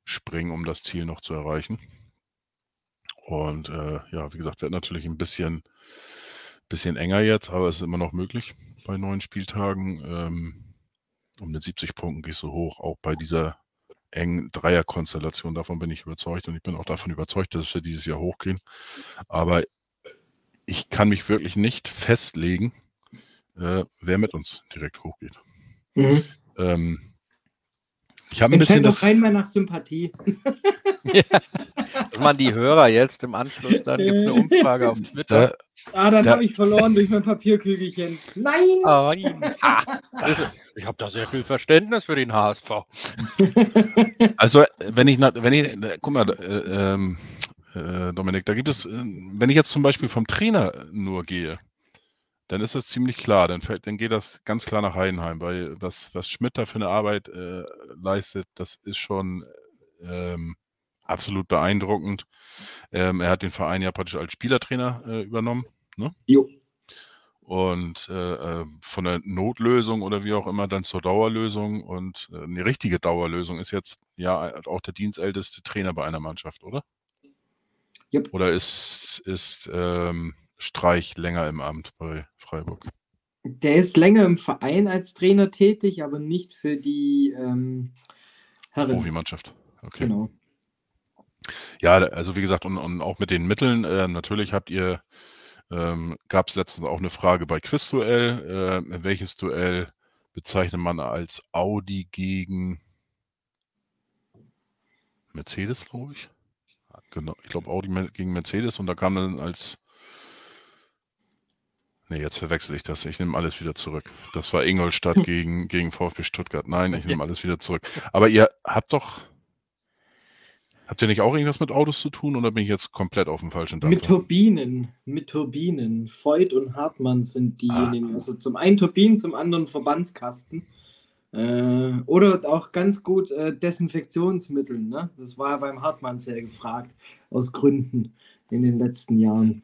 rausspringen, um das Ziel noch zu erreichen. Und äh, ja, wie gesagt, wird natürlich ein bisschen, bisschen enger jetzt, aber es ist immer noch möglich bei neun Spieltagen. Ähm, und mit 70 Punkten gehst du hoch, auch bei dieser engen Dreierkonstellation. Davon bin ich überzeugt und ich bin auch davon überzeugt, dass wir dieses Jahr hochgehen. Aber ich kann mich wirklich nicht festlegen, äh, wer mit uns direkt hochgeht. Mhm. Ähm, ich habe ein bisschen doch das. rein mal nach Sympathie. [laughs] Das machen die Hörer jetzt im Anschluss, dann gibt es eine Umfrage auf Twitter. Da, Ah, dann Da- habe ich verloren durch mein Papierkügelchen. Nein! Nein. Ha. Das ist- Ich habe da sehr viel Verständnis für den HSV. [laughs] Also, wenn ich, wenn ich, guck mal, äh, ähm, äh, Dominik, da gibt es, äh, wenn ich jetzt zum Beispiel vom Trainer nur gehe, dann ist das ziemlich klar, dann, fällt, dann geht das ganz klar nach Heidenheim, weil was, was Schmidt da für eine Arbeit äh, leistet, das ist schon ähm, absolut beeindruckend. Ähm, er hat den Verein ja praktisch als Spielertrainer äh, übernommen. jo. Und äh, äh, von der Notlösung oder wie auch immer dann zur Dauerlösung. Und äh, eine richtige Dauerlösung ist jetzt ja auch der dienstälteste Trainer bei einer Mannschaft, oder? Jupp. Oder ist, ist ähm, Streich länger im Amt bei Freiburg? Der ist länger im Verein als Trainer tätig, aber nicht für die ähm, Herren. Profimannschaft. Okay. Genau. Ja, also wie gesagt, und, und auch mit den Mitteln, äh, natürlich habt ihr, ähm, gab es letztens auch eine Frage bei Quizduell, äh, welches Duell bezeichnet man als Audi gegen Mercedes, glaube ich. Genau, ich glaube Audi gegen Mercedes und da kam dann als Nee, jetzt verwechsel ich das. Ich nehme alles wieder zurück. Das war Ingolstadt [laughs] gegen, gegen VfB Stuttgart. Nein, ich nehme alles wieder zurück. Aber ihr habt doch. Habt ihr nicht auch irgendwas mit Autos zu tun oder bin ich jetzt komplett auf dem falschen Mit Dampfer? Turbinen. Mit Turbinen. Voigt und Hartmann sind diejenigen. Also zum einen Turbinen, zum anderen Verbandskasten. Äh, oder auch ganz gut äh, Desinfektionsmittel. Ne? Das war ja beim Hartmann sehr gefragt, aus Gründen in den letzten Jahren.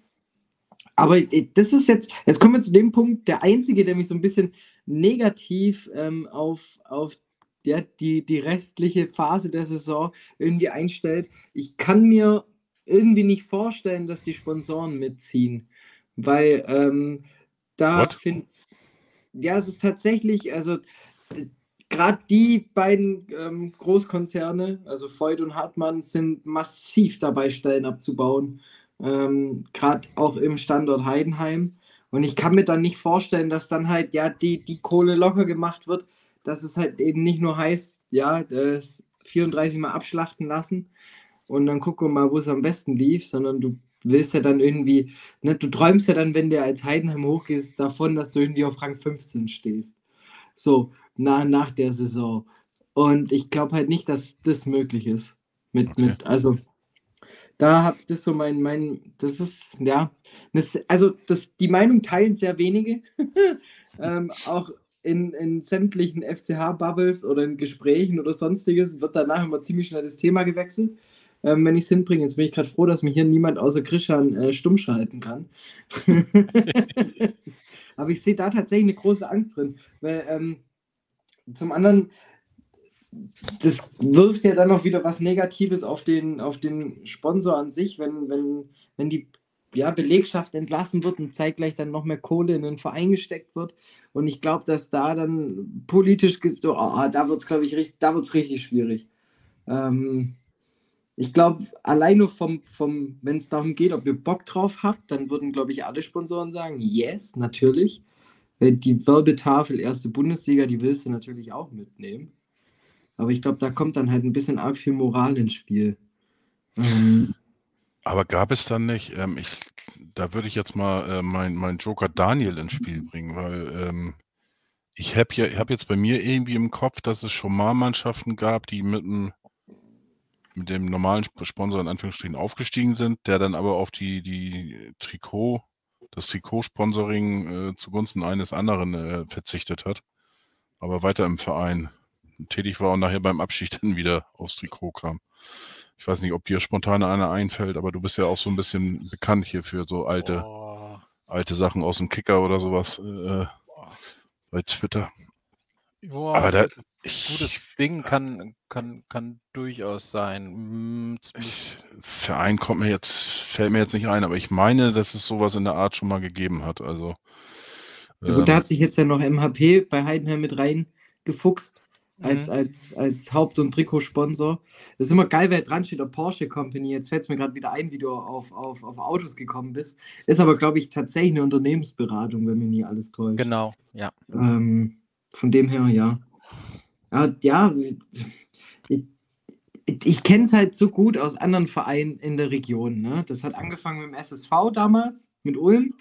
Aber äh, das ist jetzt, jetzt kommen wir zu dem Punkt, der einzige, der mich so ein bisschen negativ ähm, auf, auf der, die, die restliche Phase der Saison irgendwie einstellt. Ich kann mir irgendwie nicht vorstellen, dass die Sponsoren mitziehen, weil ähm, da finde ja, es ist tatsächlich, also gerade die beiden ähm, Großkonzerne, also Voigt und Hartmann, sind massiv dabei, Stellen abzubauen. Ähm, gerade auch im Standort Heidenheim. Und ich kann mir dann nicht vorstellen, dass dann halt, ja, die, die Kohle locker gemacht wird, dass es halt eben nicht nur heißt, ja, das 34 Mal abschlachten lassen und dann gucken wir mal, wo es am besten lief, sondern du willst ja dann irgendwie, ne, du träumst ja dann, wenn der als Heidenheim hochgehst, davon, dass du irgendwie auf Rang 15 stehst. So, nach, nach der Saison. Und ich glaube halt nicht, dass das möglich ist. Mit, Okay. mit, also, da hab das so mein, mein, das ist, ja, das, also das, die Meinung teilen sehr wenige. [laughs] ähm, auch in, in sämtlichen FCH-Bubbles oder in Gesprächen oder sonstiges wird danach immer ziemlich schnell das Thema gewechselt. Ähm, wenn ich es hinbringe, jetzt bin ich gerade froh, dass mir hier niemand außer Krishan äh, stumm schalten kann. [laughs] Aber ich sehe da tatsächlich eine große Angst drin, weil ähm, zum anderen, das wirft ja dann noch wieder was Negatives auf den, auf den Sponsor an sich, wenn, wenn, wenn die ja, Belegschaft entlassen wird und zeitgleich dann noch mehr Kohle in den Verein gesteckt wird. Und ich glaube, dass da dann politisch, so, oh, da wird es, glaube ich, richtig, da wird's richtig schwierig. Ähm, ich glaube, allein nur vom, vom wenn es darum geht, ob ihr Bock drauf habt, dann würden, glaube ich, alle Sponsoren sagen, yes, natürlich. Weil Die Werbetafel erste Bundesliga, die willst du natürlich auch mitnehmen. Aber ich glaube, da kommt dann halt ein bisschen arg viel Moral ins Spiel. Ähm, Aber gab es dann nicht, ähm, ich, da würde ich jetzt mal äh, mein, mein Joker Daniel ins Spiel bringen, weil ähm, ich habe ja, hab jetzt bei mir irgendwie im Kopf, dass es schon mal Mannschaften gab, die mit dem, mit dem normalen Sp- Sponsor in Anführungsstrichen aufgestiegen sind, der dann aber auf die, die Trikot, das Trikotsponsoring äh, zugunsten eines anderen äh, verzichtet hat, aber weiter im Verein tätig war und nachher beim Abschied [laughs] dann wieder aufs Trikot kam. Ich weiß nicht, ob dir spontan einer einfällt, aber du bist ja auch so ein bisschen bekannt hier für so alte, Oh, alte Sachen aus dem Kicker oder sowas äh, bei Twitter. Boah, Aber da, gutes ich, Ding kann, kann, kann durchaus sein. Muss- ich, Verein kommt mir jetzt, fällt mir jetzt nicht ein, aber ich meine, dass es sowas in der Art schon mal gegeben hat. Also ja gut, da ähm, hat sich jetzt ja noch MHP bei Heidenheim mit reingefuchst als, Mhm. als, als Haupt- und Trikotsponsor. Das ist immer geil, weil dran steht, der Porsche Company. Jetzt fällt es mir gerade wieder ein, wie du auf, auf, auf Autos gekommen bist. Ist aber, glaube ich, tatsächlich eine Unternehmensberatung, wenn mich nie alles täuscht. Genau, ja. Ähm, von dem her, ja. Ja, ja ich, ich kenne es halt so gut aus anderen Vereinen in der Region. Ne? Das hat angefangen mit dem SSV damals, mit Ulm,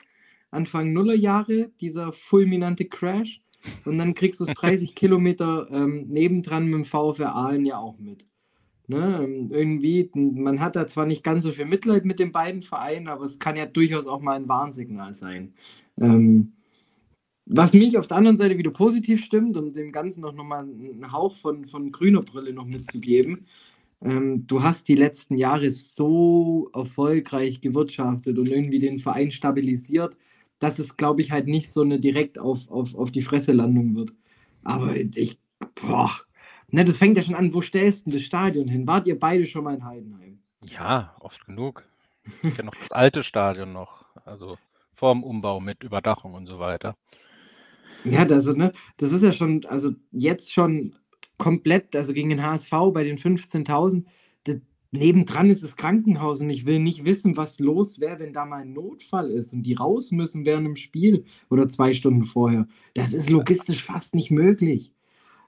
Anfang Nullerjahre, dieser fulminante Crash. Und dann kriegst du es 30 Kilometer ähm, nebendran mit dem VfR Aalen ja auch mit. Ne? Ähm, Irgendwie, man hat da zwar nicht ganz so viel Mitleid mit den beiden Vereinen, aber es kann ja durchaus auch mal ein Warnsignal sein. Ähm, was mich auf der anderen Seite wieder positiv stimmt, um dem Ganzen noch mal einen Hauch von, von grüner Brille noch mitzugeben, ähm, du hast die letzten Jahre so erfolgreich gewirtschaftet und irgendwie den Verein stabilisiert, dass es, glaube ich, halt nicht so eine direkt auf, auf, auf die Fresse Landung wird. Aber ich, boah, ne, das fängt ja schon an, wo stellst du das Stadion hin? Wart ihr beide schon mal in Heidenheim? Ja, oft genug. Ich kenne noch das alte Stadion noch, also vorm Umbau mit Überdachung und so weiter. Ja, also, ne, das ist ja schon, also jetzt schon komplett, also gegen den HSV bei den 15.000, das- nebendran ist das Krankenhaus und ich will nicht wissen, was los wäre, wenn da mal ein Notfall ist und die raus müssen während dem Spiel oder zwei Stunden vorher. Das ist logistisch fast nicht möglich.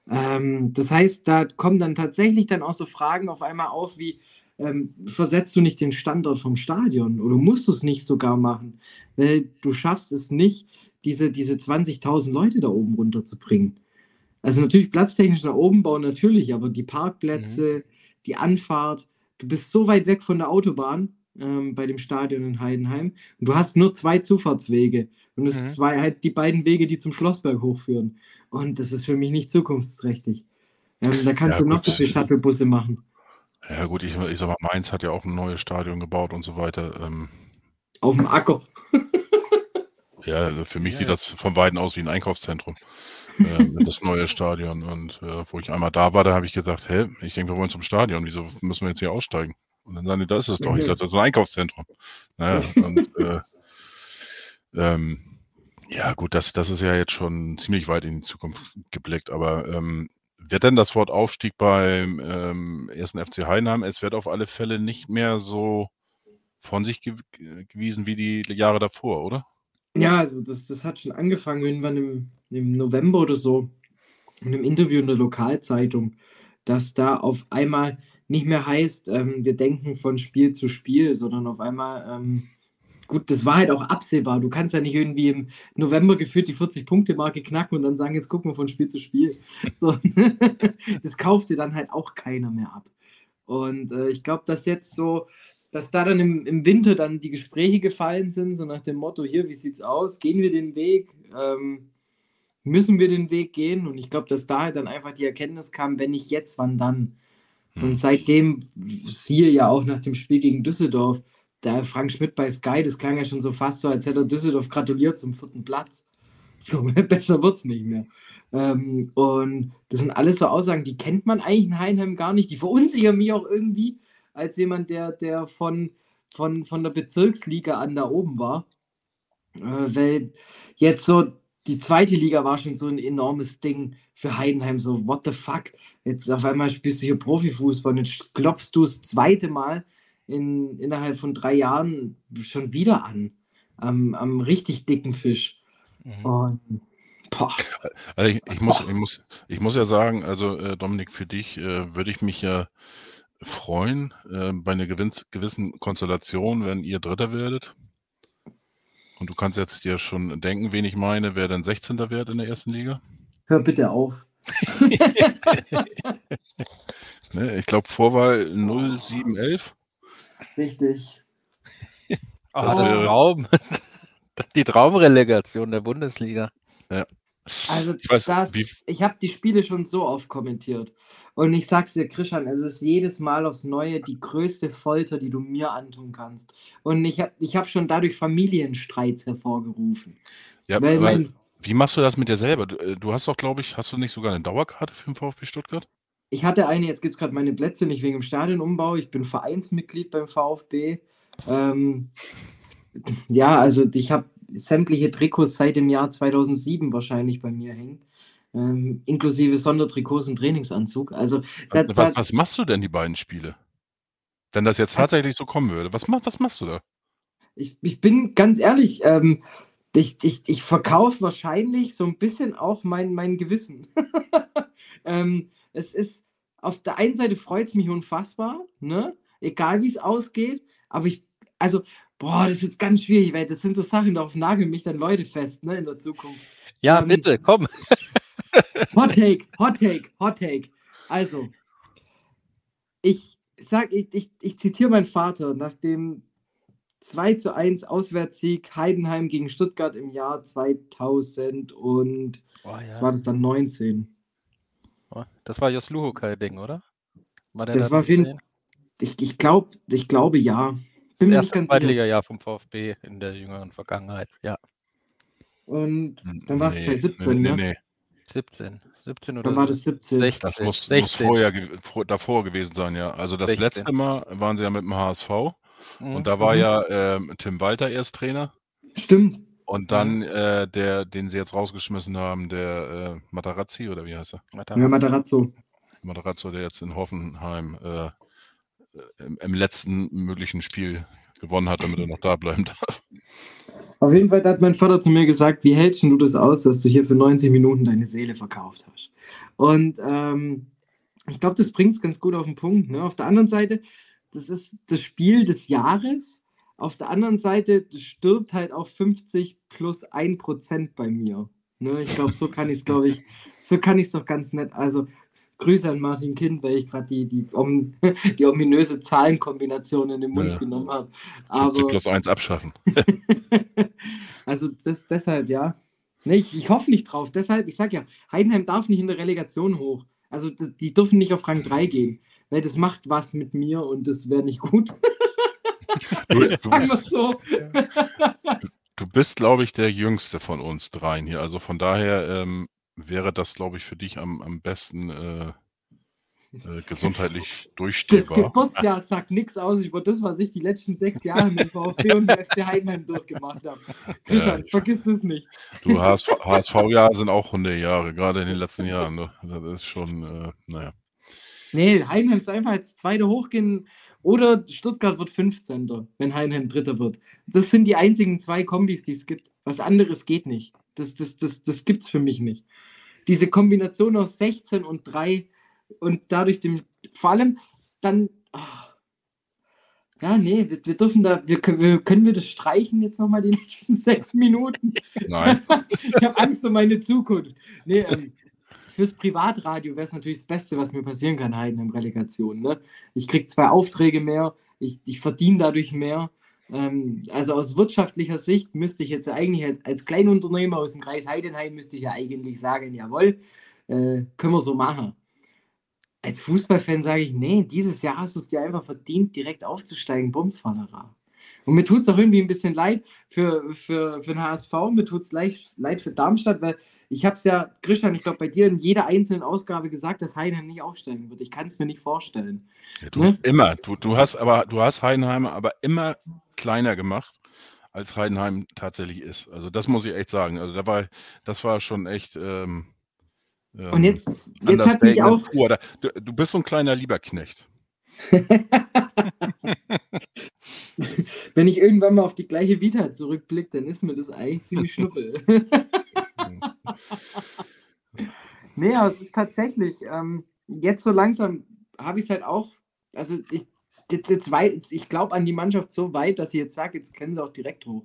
Ähm, das heißt, da kommen dann tatsächlich dann auch so Fragen auf einmal auf wie, ähm, versetzt du nicht den Standort vom Stadion oder musst du es nicht sogar machen? Weil du schaffst es nicht, diese, diese 20.000 Leute da oben runterzubringen. Also natürlich platztechnisch nach oben bauen, natürlich, aber die Parkplätze, die Anfahrt, du bist so weit weg von der Autobahn ähm, bei dem Stadion in Heidenheim und du hast nur zwei Zufahrtswege und es Mhm. sind zwei halt die beiden Wege, die zum Schlossberg hochführen. Und das ist für mich nicht zukunftsträchtig. Ähm, da kannst Ja, du noch gut. so viele Shuttlebusse machen. ja gut, ich, ich sag mal, Mainz hat ja auch ein neues Stadion gebaut und so weiter. Ähm, Auf dem Acker. [laughs] ja, für mich Ja, sieht ja. das von Weitem aus wie ein Einkaufszentrum. Ähm, das neue Stadion. Und äh, wo ich einmal da war, da habe ich gesagt, hä, ich denke, wir wollen zum Stadion, wieso müssen wir jetzt hier aussteigen? Und dann sagen die, da ist es doch. Ich sagte, das ist ein Einkaufszentrum. Naja, [laughs] und äh, ähm, ja gut, das, das ist ja jetzt schon ziemlich weit in die Zukunft geblickt, aber ähm, wird denn das Wort Aufstieg beim ähm, ersten FC Heidenheim, es wird auf alle Fälle nicht mehr so von sich ge gewiesen wie die Jahre davor, oder? Ja, also das, das hat schon angefangen irgendwann im, im November oder so, in einem Interview in der Lokalzeitung, dass da auf einmal nicht mehr heißt, ähm, wir denken von Spiel zu Spiel, sondern auf einmal, ähm, gut, das war halt auch absehbar. Du kannst ja nicht irgendwie im November gefühlt die 40-Punkte-Marke knacken und dann sagen, jetzt gucken wir von Spiel zu Spiel. [laughs] So, das kauft dir dann halt auch keiner mehr ab. Und äh, ich glaube, dass jetzt so, dass da dann im, im Winter dann die Gespräche gefallen sind, so nach dem Motto, hier, wie sieht's aus? Gehen wir den Weg? Ähm, müssen wir den Weg gehen? Und ich glaube, dass da halt dann einfach die Erkenntnis kam, wenn nicht jetzt, wann dann? Hm. Und seitdem, siehe ja auch nach dem Spiel gegen Düsseldorf, der Frank Schmidt bei Sky, das klang ja schon so fast so, als hätte er Düsseldorf gratuliert zum vierten Platz. [laughs] So, besser wird's nicht mehr. Ähm, und das sind alles so Aussagen, die kennt man eigentlich in Heinheim gar nicht. Die verunsichern mich auch irgendwie, als jemand, der, der von, von, von der Bezirksliga an da oben war. Äh, weil jetzt so, die zweite Liga war schon so ein enormes Ding für Heidenheim. So, what the fuck? Jetzt auf einmal spielst du hier Profifußball und jetzt klopfst du das zweite Mal in, innerhalb von drei Jahren schon wieder an. Am, am richtig dicken Fisch. Mhm. Und Boah. Also ich, ich, muss, ich, muss, ich muss ja sagen, also äh, Dominik, für dich äh, würde ich mich ja freuen, äh, bei einer gewissen Konstellation, wenn ihr Dritter werdet. Und du kannst jetzt dir schon denken, wen ich meine, wer dann 16. wird in der ersten Liga. Hör bitte auf. [laughs] [laughs] Ne, ich glaube Vorwahl 0711. Richtig. [laughs] Oh, Das das wäre- Traum. Die Traumrelegation der Bundesliga. Also Ich weiß, das, wie- ich habe die Spiele schon so oft kommentiert. Und ich sag's dir, Christian, es ist jedes Mal aufs Neue die größte Folter, die du mir antun kannst. Und ich habe ich hab schon dadurch Familienstreits hervorgerufen. Ja, Weil aber mein, wie machst du das mit dir selber? Du, äh, du hast doch, glaube ich, hast du nicht sogar eine Dauerkarte für den VfB Stuttgart? ich hatte eine, jetzt gibt es gerade meine Plätze nicht wegen dem Stadionumbau. Ich bin Vereinsmitglied beim VfB. Ähm, ja, also ich habe sämtliche Trikots seit dem Jahr 2007 wahrscheinlich bei mir hängen. Ähm, inklusive Sondertrikots und Trainingsanzug. Also da, was, da, was machst du denn die beiden Spiele? Wenn das jetzt tatsächlich so kommen würde, was, was machst du da? ich, ich bin ganz ehrlich, ähm, ich, ich, ich verkaufe wahrscheinlich so ein bisschen auch mein, mein Gewissen. [laughs] ähm, es ist, auf der einen Seite freut es mich unfassbar, ne? egal wie es ausgeht, aber ich, also, boah, das ist jetzt ganz schwierig, weil das sind so Sachen, darauf nageln mich dann Leute fest, ne, in der Zukunft. Ja, Ähm, bitte, komm. [laughs] Hot Take, Hot Take, Hot Take. Also, ich sag, ich, ich, ich zitiere meinen Vater nach dem 2 zu 1 Auswärtssieg Heidenheim gegen Stuttgart im Jahr 2000 und Oh, ja. was war das dann 19. Oh, Das war Jos Luhukai-Ding, oder? War der Das da war drin? Ich, ich, glaub, ich glaube ja. Bin Das erste. Zweitliga-Jahr vom VfB in der jüngeren Vergangenheit. Ja, Und dann war es 2017, nee, ne? nee, nee. 17. 17 oder Dann war das 17. 16. Das muss, muss 16. vorher, ge- vor, davor gewesen sein, ja. Also das 16. letzte Mal waren sie ja mit dem HSV Mhm. und da war Mhm. ja ähm, Tim Walter erst Trainer Stimmt. und dann äh, der, den sie jetzt rausgeschmissen haben, der äh, Matarazzi oder wie heißt er? Ja, Matarazzo. Matarazzo, der jetzt in Hoffenheim äh, im, im letzten möglichen Spiel gewonnen hat, damit er noch da bleiben darf. Auf jeden Fall hat mein Vater zu mir gesagt, wie hältst du das aus, dass du hier für 90 Minuten deine Seele verkauft hast? Und ähm, ich glaube, das bringt es ganz gut auf den Punkt. Ne? Auf der anderen Seite, das ist das Spiel des Jahres. Auf der anderen Seite stirbt halt auch 50 plus 1 Prozent bei mir. Ne? Ich glaube, so kann ich es, glaube ich, so kann ich es doch ganz nett. Also Grüße an Martin Kind, weil ich gerade die, die, om, [laughs] die ominöse Zahlenkombination in den Mund Ja. genommen habe. 50 Aber plus 1 abschaffen. [laughs] also das, deshalb, ja. Nee, ich, ich hoffe nicht drauf. Deshalb, ich sag ja, Heidenheim darf nicht in der Relegation hoch. Also das, die dürfen nicht auf Rang 3 gehen, weil das macht was mit mir und das wäre nicht gut. [laughs] Sagen wir so. du bist, glaube ich, der jüngste von uns dreien hier. Also von daher ähm, wäre das, glaube ich, für dich am, am besten äh, äh, [laughs] gesundheitlich Das durchstehbar. Geburtsjahr sagt nichts aus über das, was ich die letzten sechs Jahre mit VfB und dem FC Heidenheim durchgemacht habe. [laughs] Christian, ich- vergiss das nicht. Du, HSV, [laughs] HSV-Jahre sind auch 100 Jahre, gerade in den letzten Jahren. Ne? Das ist schon, äh, naja. Nee, Heidenheim ist einfach als Zweite hochgehen oder Stuttgart wird 15. wenn Heidenheim Dritter wird. Das sind die einzigen zwei Kombis, die es gibt. Was anderes geht nicht. Das, das, das, das gibt es für mich nicht. Diese Kombination aus 16 und 3 und dadurch dem, vor allem dann, ah. ja, nee, wir, wir dürfen da, wir, können- wir, können wir das streichen jetzt nochmal die [laughs] letzten sechs Minuten? Nein, [laughs] ich habe Angst um meine Zukunft. Nee, ähm, fürs Privatradio wäre es natürlich das Beste, was mir passieren kann, Heidenheim Relegation. Ne? Ich kriege zwei Aufträge mehr, ich, ich verdiene dadurch mehr. Ähm, also aus wirtschaftlicher Sicht müsste ich jetzt eigentlich als, als Kleinunternehmer aus dem Kreis Heidenheim müsste ich ja eigentlich sagen, jawohl, äh, können wir so machen. Als Fußballfan sage ich, nee, dieses Jahr hast du es dir einfach verdient, direkt aufzusteigen, Bumsfallerer. Und mir tut es auch irgendwie ein bisschen leid für, für, für den HSV, mir tut es leid, leid für Darmstadt, weil ich habe es ja, Christian, ich glaube, bei dir in jeder einzelnen Ausgabe gesagt, dass Heidenheim nicht aufsteigen wird. Ich kann es mir nicht vorstellen. Ja, du, Ne? immer. Du, du hast aber, du hast Heidenheim aber immer kleiner gemacht, als Heidenheim tatsächlich ist. Also das muss ich echt sagen. Also da war, das war schon echt. Ähm, ähm, Und jetzt, jetzt hat mich Understatement auch. Da- Du, du bist so ein kleiner Lieberknecht. [laughs] wenn ich irgendwann mal auf die gleiche Vita zurückblicke, dann ist mir das eigentlich ziemlich schnuppel. [laughs] nee, aber es ist tatsächlich, ähm, jetzt so langsam habe ich es halt auch, also ich, jetzt, jetzt weit, ich glaube an die Mannschaft so weit, dass ich jetzt sage, jetzt können sie auch direkt hoch.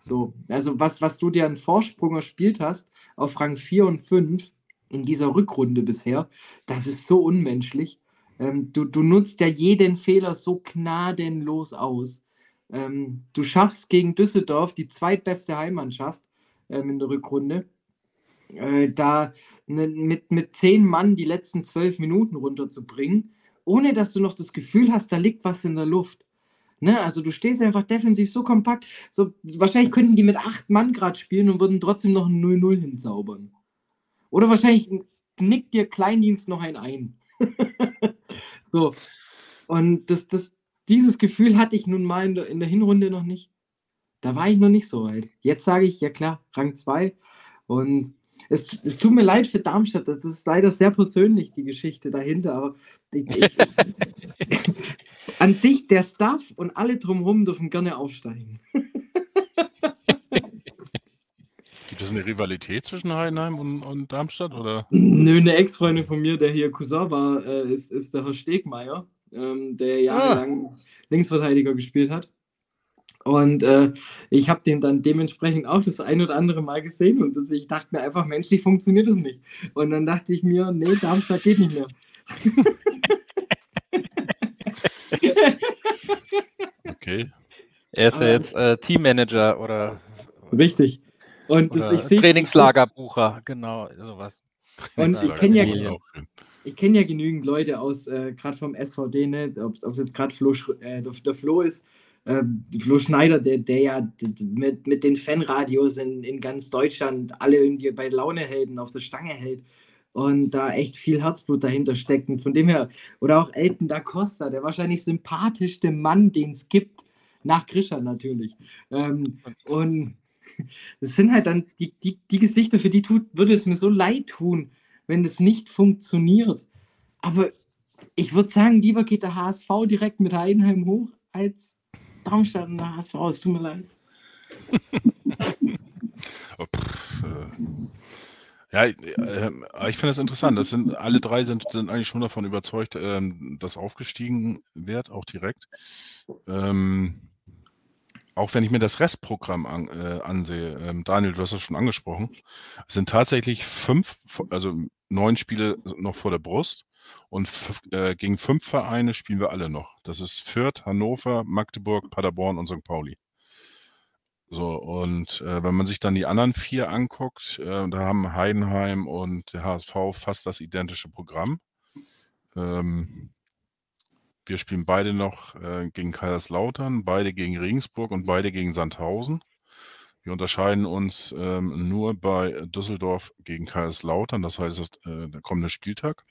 So, also was, was du dir an Vorsprung erspielt hast auf Rang 4 und 5 in dieser Rückrunde bisher, das ist so unmenschlich. Ähm, du, du nutzt ja jeden Fehler so gnadenlos aus. Ähm, du schaffst gegen Düsseldorf die zweitbeste Heimmannschaft ähm, in der Rückrunde. Äh, da ne, mit, mit zehn Mann die letzten zwölf Minuten runterzubringen, ohne dass du noch das Gefühl hast, da liegt was in der Luft. Ne? Also du stehst einfach defensiv so kompakt. So, wahrscheinlich könnten die mit acht Mann gerade spielen und würden trotzdem noch ein 0-0 hinzaubern. Oder wahrscheinlich nickt dir Kleindienst noch ein ein. [laughs] so. Und das, das, dieses Gefühl hatte ich nun mal in der, in der Hinrunde noch nicht. Da war ich noch nicht so weit. Jetzt sage ich, ja klar, Rang 2. Und es, es, tut mir leid für Darmstadt, das ist leider sehr persönlich, die Geschichte dahinter, aber ich, ich, [laughs] an sich, der Staff und alle drumherum dürfen gerne aufsteigen. [laughs] Gibt es eine Rivalität zwischen Heidenheim und, und Darmstadt? Oder? Nö, eine Ex-Freundin von mir, der hier Cousin war, äh, ist, ist der Herr Stegmeier, ähm, der jahrelang ah. Linksverteidiger gespielt hat. Und äh, ich habe den dann dementsprechend auch das ein oder andere Mal gesehen und das, ich dachte mir einfach, menschlich funktioniert das nicht. Und dann dachte ich mir, nee, Darmstadt geht nicht mehr. [laughs] okay. Er ist ja jetzt äh, Teammanager oder. Richtig. Und das, ich Trainingslagerbucher, genau, sowas. Und ich kenne ja, ich kenne ja genügend Leute aus, äh, gerade vom SVD, ne, ob es jetzt gerade Flo, äh, der Flo ist, äh, Flo Schneider, der, der ja mit, mit den Fanradios in, in ganz Deutschland alle irgendwie bei Launehelden auf der Stange hält und da echt viel Herzblut dahinter steckt. Und von dem her, oder auch Elton da Costa, der wahrscheinlich sympathischste Mann, den es gibt, nach Grisha natürlich. Ähm, und [laughs] es sind halt dann die, die, die Gesichter, für die tut, würde es mir so leid tun, wenn das nicht funktioniert. Aber ich würde sagen, lieber geht der HSV direkt mit Heidenheim hoch, als Darmstadt und der HSV. Es tut mir leid. [laughs] oh, pff, äh. Ja, äh, ich finde das interessant. Das sind, alle drei sind, sind eigentlich schon davon überzeugt, ähm, dass aufgestiegen wird, auch direkt. Ähm, auch wenn ich mir das Restprogramm an, äh, ansehe, ähm, Daniel, du hast das schon angesprochen, es sind tatsächlich fünf, also neun Spiele noch vor der Brust und äh, gegen fünf Vereine spielen wir alle noch. Das ist Fürth, Hannover, Magdeburg, Paderborn und St. Pauli. So, und äh, wenn man sich dann die anderen vier anguckt, äh, da haben Heidenheim und der HSV fast das identische Programm. Ähm, wir spielen beide noch äh, gegen Kaiserslautern, beide gegen Regensburg und beide gegen Sandhausen. Wir unterscheiden uns ähm, nur bei Düsseldorf gegen Kaiserslautern, das heißt, das, äh, der kommende Spieltag.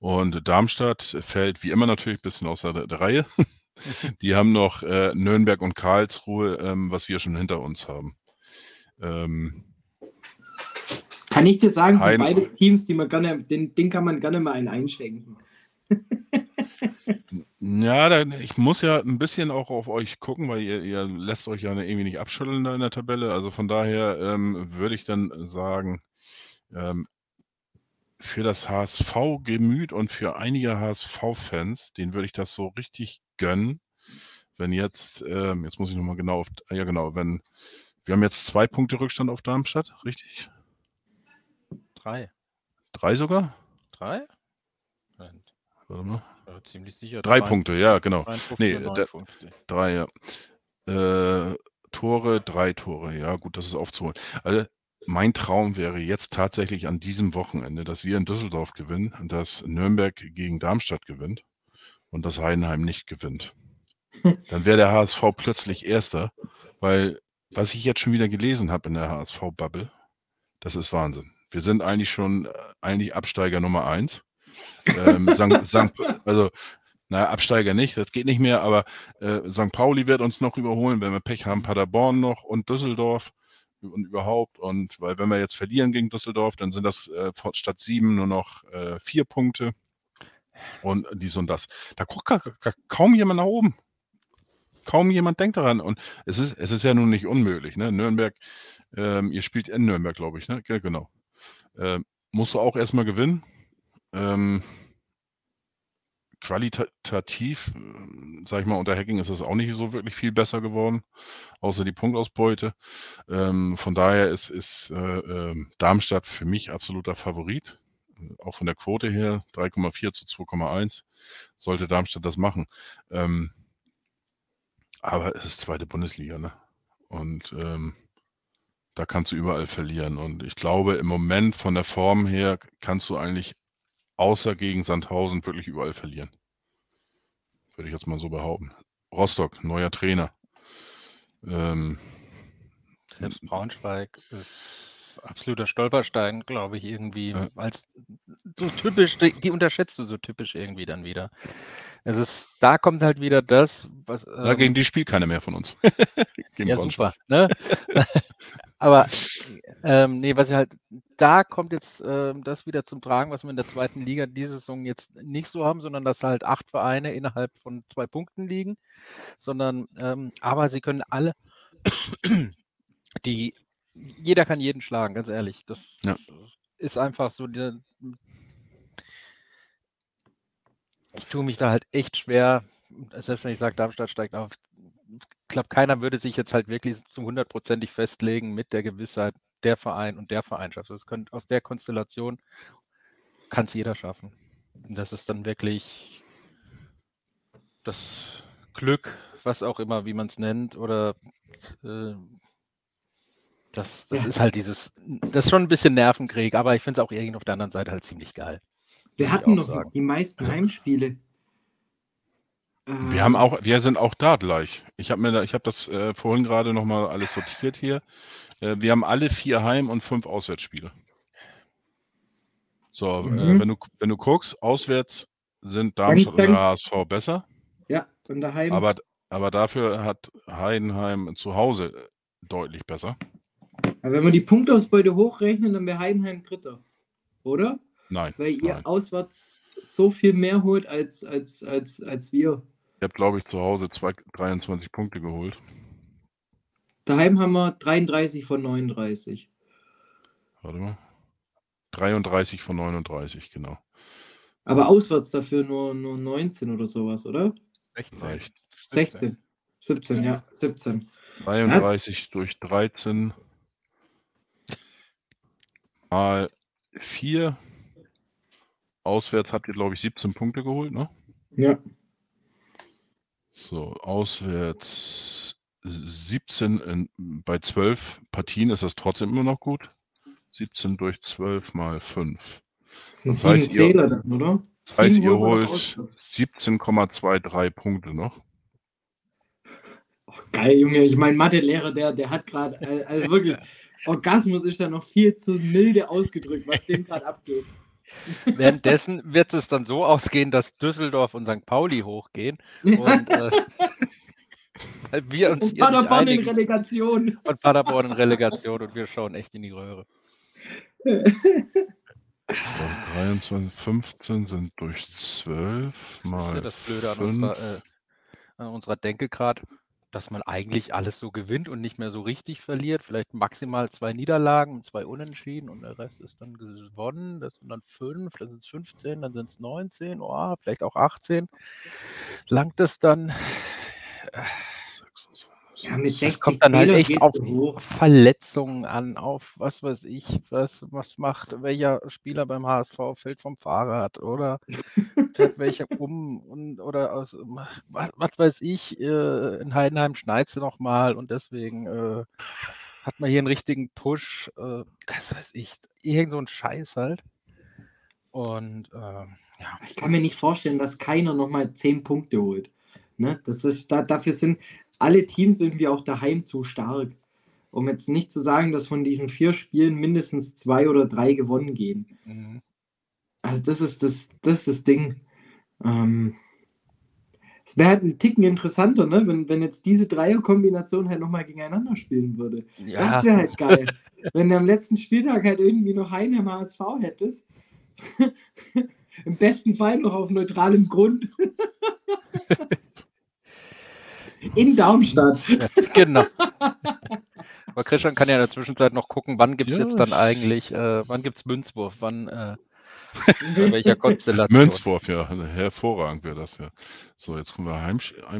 Und Darmstadt fällt wie immer natürlich ein bisschen außer der, der Reihe. [laughs] Die haben noch äh, Nürnberg und Karlsruhe, ähm, was wir schon hinter uns haben. Ähm, kann ich dir sagen, sind beides Teams, die man gerne, den, den kann man gerne mal einen einschenken. [laughs] ja, dann, ich muss ja ein bisschen auch auf euch gucken, weil ihr, ihr lässt euch ja irgendwie nicht abschütteln da in der Tabelle. Also von daher ähm, würde ich dann sagen, ähm, für das HSV-Gemüt und für einige HSV-Fans, denen würde ich das so richtig gönnen, wenn jetzt, ähm, jetzt muss ich nochmal genau auf, ja genau, wenn, wir haben jetzt zwei Punkte Rückstand auf Darmstadt, richtig? Drei. Drei sogar? Drei? Nein. Warte mal. Ja, ziemlich sicher. Drei, drei Punkte, ja, genau. Nee, der, drei, ja. Äh, Tore, drei Tore, ja, gut, das ist aufzuholen. Also, mein Traum wäre jetzt tatsächlich an diesem Wochenende, dass wir in Düsseldorf gewinnen und dass Nürnberg gegen Darmstadt gewinnt und dass Heidenheim nicht gewinnt. Dann wäre der HSV plötzlich Erster, weil was ich jetzt schon wieder gelesen habe in der HSV-Bubble, das ist Wahnsinn. Wir sind eigentlich schon äh, eigentlich Absteiger Nummer eins. ähm, St. St. [laughs] Also, naja, Absteiger nicht, das geht nicht mehr, aber äh, St. Pauli wird uns noch überholen, wenn wir Pech haben, Paderborn noch und Düsseldorf und überhaupt. Und weil wenn wir jetzt verlieren gegen Düsseldorf, dann sind das äh, statt sieben nur noch äh, vier Punkte. Und dies und das. Da guckt kaum jemand nach oben. kaum jemand denkt daran. Und es ist, es ist ja nun nicht unmöglich. Ne? Nürnberg, ähm, ihr spielt in Nürnberg, glaube ich. Ne? Ja, genau. Ähm, musst du auch erstmal gewinnen. Ähm, qualitativ, äh, sag ich mal, unter Hacking ist es auch nicht so wirklich viel besser geworden, außer die Punktausbeute. Ähm, von daher ist, ist äh, äh, Darmstadt für mich absoluter Favorit. Äh, auch von der Quote her 3,4 zu 2,1 sollte Darmstadt das machen. Ähm, aber es ist zweite Bundesliga, ne? Und ähm, da kannst du überall verlieren. Und ich glaube, im Moment von der Form her kannst du eigentlich außer gegen Sandhausen wirklich überall verlieren. Würde ich jetzt mal so behaupten. Rostock, neuer Trainer. Ähm, Selbst Braunschweig ist absoluter Stolperstein, glaube ich, irgendwie. Ja. Als so typisch, die, die unterschätzt du so typisch irgendwie dann wieder. Es ist, da kommt halt wieder das, was. da ähm, gegen die spielt keiner mehr von uns. [laughs] Ja, super. Ne? [laughs] Aber ähm, nee, was ich halt, da kommt jetzt ähm, das wieder zum Tragen, was wir in der zweiten Liga diese Saison jetzt nicht so haben, sondern dass halt acht Vereine innerhalb von zwei Punkten liegen, sondern ähm, aber sie können alle, [clears throat] die, jeder kann jeden schlagen, ganz ehrlich. Das Ja. ist einfach so, der, ich tue mich da halt echt schwer, selbst wenn ich sage, Darmstadt steigt auf. Ich glaube, keiner würde sich jetzt halt wirklich zu hundertprozentig festlegen mit der Gewissheit, der Verein und der Verein schafft. Das könnte, aus der Konstellation kann es jeder schaffen. Und das ist dann wirklich das Glück, was auch immer, wie man es nennt, oder äh, das, das Ja. ist halt dieses, das ist schon ein bisschen Nervenkrieg, aber ich finde es auch irgendwie auf der anderen Seite halt ziemlich geil. Wir hatten noch sagen. die meisten Heimspiele. Wir haben auch, wir sind auch da gleich. Ich habe mir, da, ich habe das äh, vorhin gerade noch mal alles sortiert hier. Äh, wir haben alle vier Heim- und fünf Auswärtsspiele. So, äh, Mhm. wenn du wenn du guckst, auswärts sind Darmstadt dann- und der HSV besser, Ja, und daheim. aber aber dafür hat Heidenheim zu Hause äh, deutlich besser. Aber wenn wir die Punktausbeute hochrechnen, dann wäre Heidenheim Dritter. Oder? Nein, Weil ihr nein. auswärts so viel mehr holt als, als, als, als wir. Ich habe glaube ich zu Hause zwei, 23 Punkte geholt. Daheim haben wir 33 von 39. Warte mal. 33 von 39, genau. Aber auswärts dafür nur, nur 19 oder sowas, oder? 16. Reicht. 16. 17, ja, 17. 33 durch 13 mal 4. Auswärts habt ihr, glaube ich, 17 Punkte geholt, ne? Ja. So, auswärts 17 in, bei 12 Partien ist das trotzdem immer noch gut. 17 durch 12 mal 5. Das sind Das heißt, ihr- Zähler dann, oder? Das heißt, ihr holt doch auswärts. 17,23 Punkte noch. Oh, geil, Junge. Ich meine, Mathelehrer, der, der hat gerade, also wirklich, Orgasmus ist da noch viel zu milde ausgedrückt, was dem gerade abgeht. [laughs] Währenddessen wird es dann so ausgehen, dass Düsseldorf und St. Pauli hochgehen und äh, [laughs] weil wir uns Und Paderborn in Relegation. und Paderborn in Relegation und wir schauen echt in die Röhre. [laughs] So, 23, 15 sind durch 12 Das ist ja mal das Blöde an 5. unserer, äh, an unserer Denke gerade, dass man eigentlich alles so gewinnt und nicht mehr so richtig verliert. Vielleicht maximal zwei Niederlagen und zwei Unentschieden und der Rest ist dann gewonnen. Das sind dann fünf, dann sind es 15, dann sind es 19, oh, vielleicht auch 18. Langt es dann? Ja, mit Das 60 kommt dann halt echt auf. Verletzungen an, auf was weiß ich, was, was macht welcher Spieler beim HSV, fällt vom Fahrrad oder [laughs] fährt welcher um und oder aus was, was weiß ich, äh, in Heidenheim schneit sie nochmal und deswegen äh, hat man hier einen richtigen Push, äh, was weiß ich, irgend so ein Scheiß halt. Und ähm, ja, Ich kann mir nicht vorstellen, dass keiner nochmal 10 Punkte holt. Ne? Das ist, da, dafür sind alle Teams irgendwie auch daheim zu stark. Um jetzt nicht zu sagen, dass von diesen vier Spielen mindestens zwei oder drei gewonnen gehen. mhm. Also das ist das, das, ist das Ding. Ähm, es wäre halt ein Ticken interessanter, ne? wenn, wenn jetzt diese Dreierkombination halt nochmal gegeneinander spielen würde. ja, Das wäre halt geil. wenn du am letzten Spieltag halt irgendwie noch Heinheim HSV hättest. [laughs] Im besten Fall noch auf neutralem Grund. [laughs] In Darmstadt. [laughs] Genau. Aber Christian kann ja in der Zwischenzeit noch gucken, wann gibt es Ja, jetzt dann ich- eigentlich, äh, wann gibt es Münzwurf, wann, äh, [laughs] bei welcher Konstellation. Münzwurf, ja, hervorragend wäre das ja. So, jetzt kommen wir heim.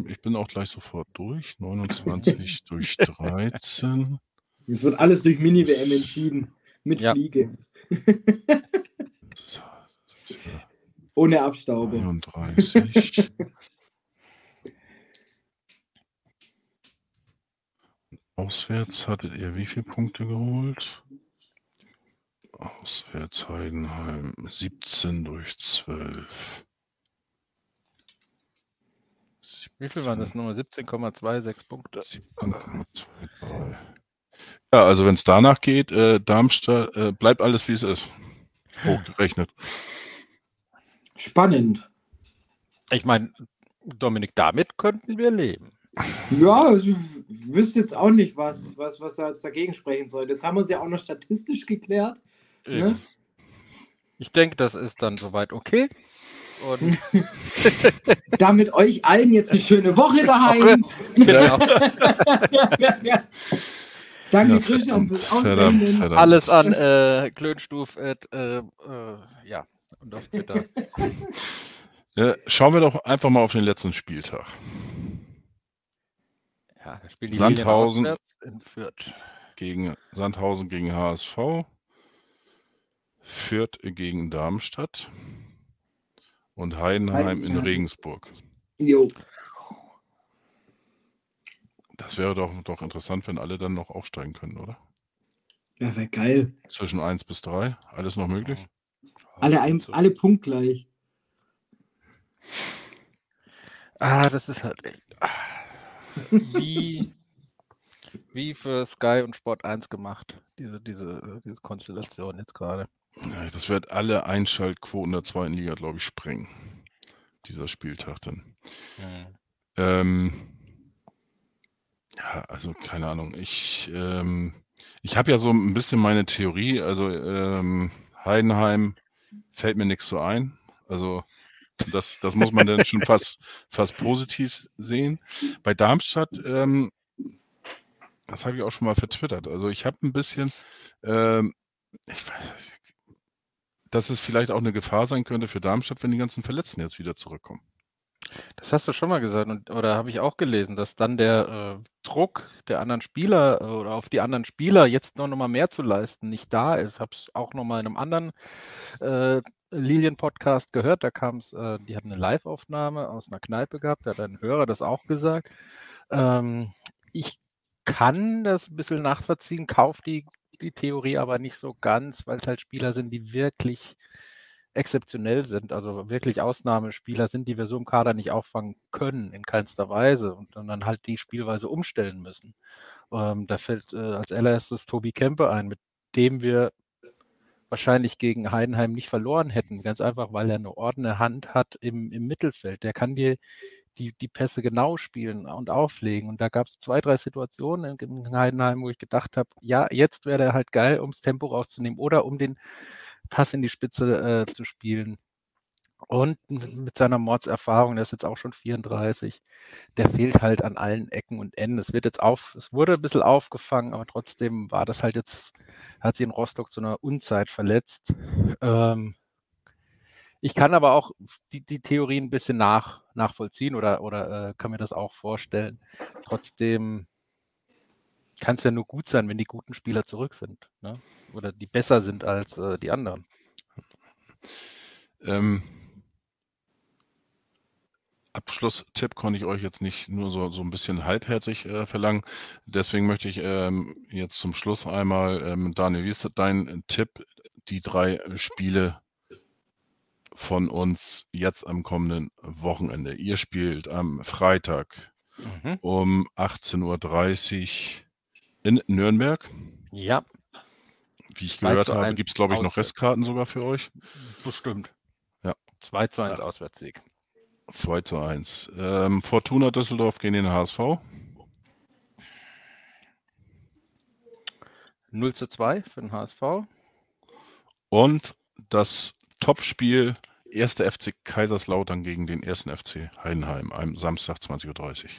Ich bin auch gleich sofort durch. 29 [laughs] durch 13. Es wird alles durch Mini-WM entschieden. Mit Ja. Fliege. Ohne Abstaube. 33. Auswärts hattet ihr wie viele Punkte geholt? Auswärts Heidenheim 17 durch 12. Wie viel waren das nochmal? 17,26 Punkte. 17,23. Ja, also wenn es danach geht, äh, Darmstadt, äh, bleibt alles wie es ist. Hochgerechnet. Spannend. Ich meine, Dominik, damit könnten wir leben. Ja, also, wüsste jetzt auch nicht, was, was, was da jetzt dagegen sprechen soll. Jetzt haben wir es ja auch noch statistisch geklärt. Ne? Ich denke, das ist dann soweit okay. Und [laughs] Damit euch allen jetzt eine schöne Woche daheim. genau, ja, ja, ja. Danke, Ja, Christian, fürs verdammt. alles an äh, Klönstuf, at, äh, äh, ja, und auf Twitter. Ja, schauen wir doch einfach mal auf den letzten Spieltag. Ja, da spielen die Sandhausen. Gegen Sandhausen gegen HSV. Fürth gegen Darmstadt. Und Heidenheim in. Regensburg. Jo. Das wäre doch, doch interessant, wenn alle dann noch aufsteigen können, oder? Ja, wäre geil. Zwischen 1 bis 3. Alles noch möglich? Alle, ein, alle punktgleich. Ah, das ist halt echt. ah. Wie, wie für Sky und Sport 1 gemacht, diese, diese, diese Konstellation jetzt gerade. Ja, das wird alle Einschaltquoten der zweiten Liga, glaube ich, sprengen. Dieser Spieltag dann. Ähm, ja, also keine Ahnung. Ich, ähm, ich habe ja so ein bisschen meine Theorie. Also ähm, Heidenheim fällt mir nichts so ein. Also das, das muss man dann schon fast, fast positiv sehen. Bei Darmstadt, ähm, das habe ich auch schon mal vertwittert. Also ich habe ein bisschen, ähm, ich weiß, dass es vielleicht auch eine Gefahr sein könnte für Darmstadt, wenn die ganzen Verletzten jetzt wieder zurückkommen. Das hast du schon mal gesagt, und, oder habe ich auch gelesen, dass dann der äh, Druck der anderen Spieler äh, oder auf die anderen Spieler jetzt noch, noch mal mehr zu leisten nicht da ist. Habe es auch noch mal in einem anderen äh, Lilien-Podcast gehört. Da kam es, äh, die hatten eine Live-Aufnahme aus einer Kneipe gehabt. Da hat ein Hörer das auch gesagt. Ähm, ich kann das ein bisschen nachvollziehen, kaufe die, die Theorie aber nicht so ganz, weil es halt Spieler sind, die wirklich exzeptionell sind, also wirklich Ausnahmespieler sind, die wir so im Kader nicht auffangen können, in keinster Weise und dann halt die Spielweise umstellen müssen. Ähm, da fällt äh, als allererstes Tobi Kempe ein, mit dem wir wahrscheinlich gegen Heidenheim nicht verloren hätten. Ganz einfach, weil er eine ordene Hand hat im, im Mittelfeld. Der kann dir die, die Pässe genau spielen und auflegen. Und da gab es zwei, drei Situationen in, in Heidenheim, wo ich gedacht habe, ja, jetzt wäre der halt geil, ums Tempo rauszunehmen oder um den Pass in die Spitze äh, zu spielen. Und mit seiner Mordserfahrung, der ist jetzt auch schon 34, der fehlt halt an allen Ecken und Enden. Es wird jetzt auf, es wurde ein bisschen aufgefangen, aber trotzdem war das halt jetzt, hat sich in Rostock zu einer Unzeit verletzt. Ähm, ich kann aber auch die, die Theorie ein bisschen nach, nachvollziehen oder, oder äh, kann mir das auch vorstellen. Trotzdem kann es ja nur gut sein, wenn die guten Spieler zurück sind. Ne? Oder die besser sind als äh, die anderen. Ähm, Abschlusstipp konnte ich euch jetzt nicht nur so, so ein bisschen halbherzig äh, verlangen. Deswegen möchte ich ähm, jetzt zum Schluss einmal, ähm, Daniel, wie ist dein Tipp, die drei Spiele von uns jetzt am kommenden Wochenende? Ihr spielt am Freitag Mhm. um 18.30 Uhr in Nürnberg. Ja, Wie ich 2 gehört habe, 1 gibt es, glaube ich, noch. Restkarten sogar für euch. bestimmt. Ja. 2 zu 1 Ja. Auswärtssieg. 2 zu 1. Ähm, Fortuna Düsseldorf gegen den HSV. 0 zu 2 für den HSV. Und das Topspiel 1. FC Kaiserslautern gegen den 1. FC Heidenheim am Samstag 20.30 Uhr.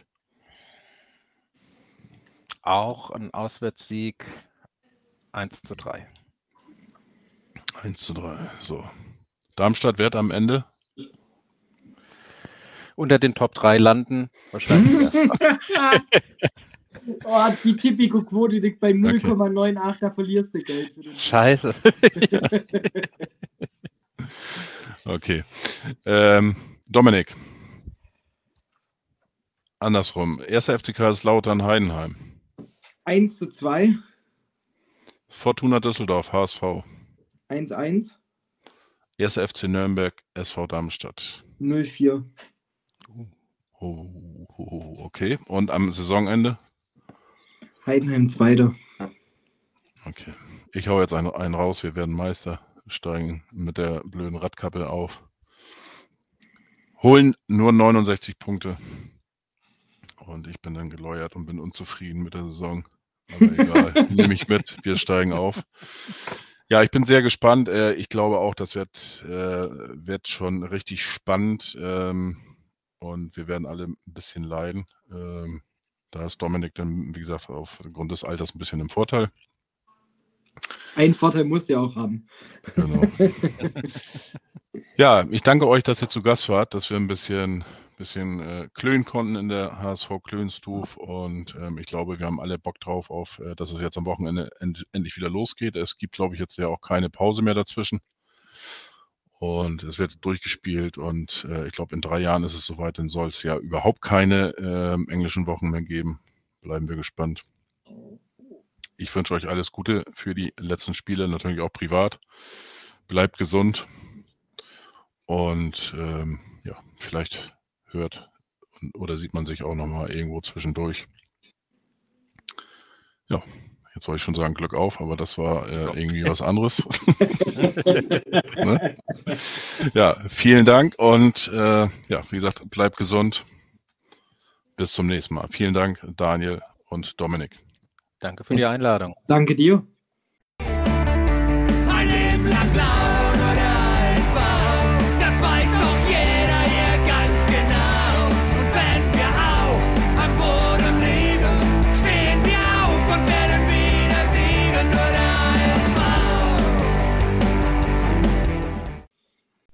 Auch ein Auswärtssieg 1 zu 3. 1 zu 3. So. Darmstadt wird am Ende Unter den Top 3 landen. Wahrscheinlich [laughs] erst. [laughs] oh, die Tipico-Quote liegt bei 0,98, da verlierst du Geld. Für den Scheiße. [laughs] Okay. Ähm, Dominik. Andersrum. Erster FC Kaiserslautern Heidenheim. 1 zu 2, Fortuna Düsseldorf HSV. 1-1, Erster FC Nürnberg SV Darmstadt. 0-4. Oh, oh, okay. Und am Saisonende? Heidenheim Zweiter. Okay. Ich hau jetzt einen, einen raus. Wir werden Meister steigen mit der blöden Radkappe auf. Holen nur 69 Punkte. Und ich bin dann geläuert und bin unzufrieden mit der Saison. Aber egal, [laughs] nehme ich mit. Wir steigen auf. Ja, ich bin sehr gespannt. Äh, Ich glaube auch, das wird, äh, wird schon richtig spannend. Und wir werden alle ein bisschen leiden. Ähm, Da ist Dominik dann, wie gesagt, aufgrund des Alters ein bisschen im Vorteil. Ein Vorteil muss ja auch haben. Genau. ja, ich danke euch, dass ihr zu Gast wart, dass wir ein bisschen, bisschen äh, klönen konnten in der HSV Klönstuf und ähm, ich glaube, wir haben alle Bock drauf, auf, äh, dass es jetzt am Wochenende end, endlich wieder losgeht. Es gibt, glaube ich, jetzt ja auch keine Pause mehr dazwischen. Und es wird durchgespielt und äh, ich glaube, in drei Jahren ist es soweit, dann soll es ja überhaupt keine ähm, englischen Wochen mehr geben. Bleiben wir gespannt. Ich wünsche euch alles Gute für die letzten Spiele, natürlich auch privat. Bleibt gesund und ähm, ja, vielleicht hört oder sieht man sich auch nochmal irgendwo zwischendurch. Ja, jetzt wollte ich schon sagen Glück auf, aber das war äh, irgendwie was anderes. [laughs] ne? Ja, vielen Dank und äh, ja, wie gesagt, bleibt gesund. Bis zum nächsten Mal. Vielen Dank, Daniel und Dominik. Danke für die Einladung. Danke dir. Ein Leben lang blau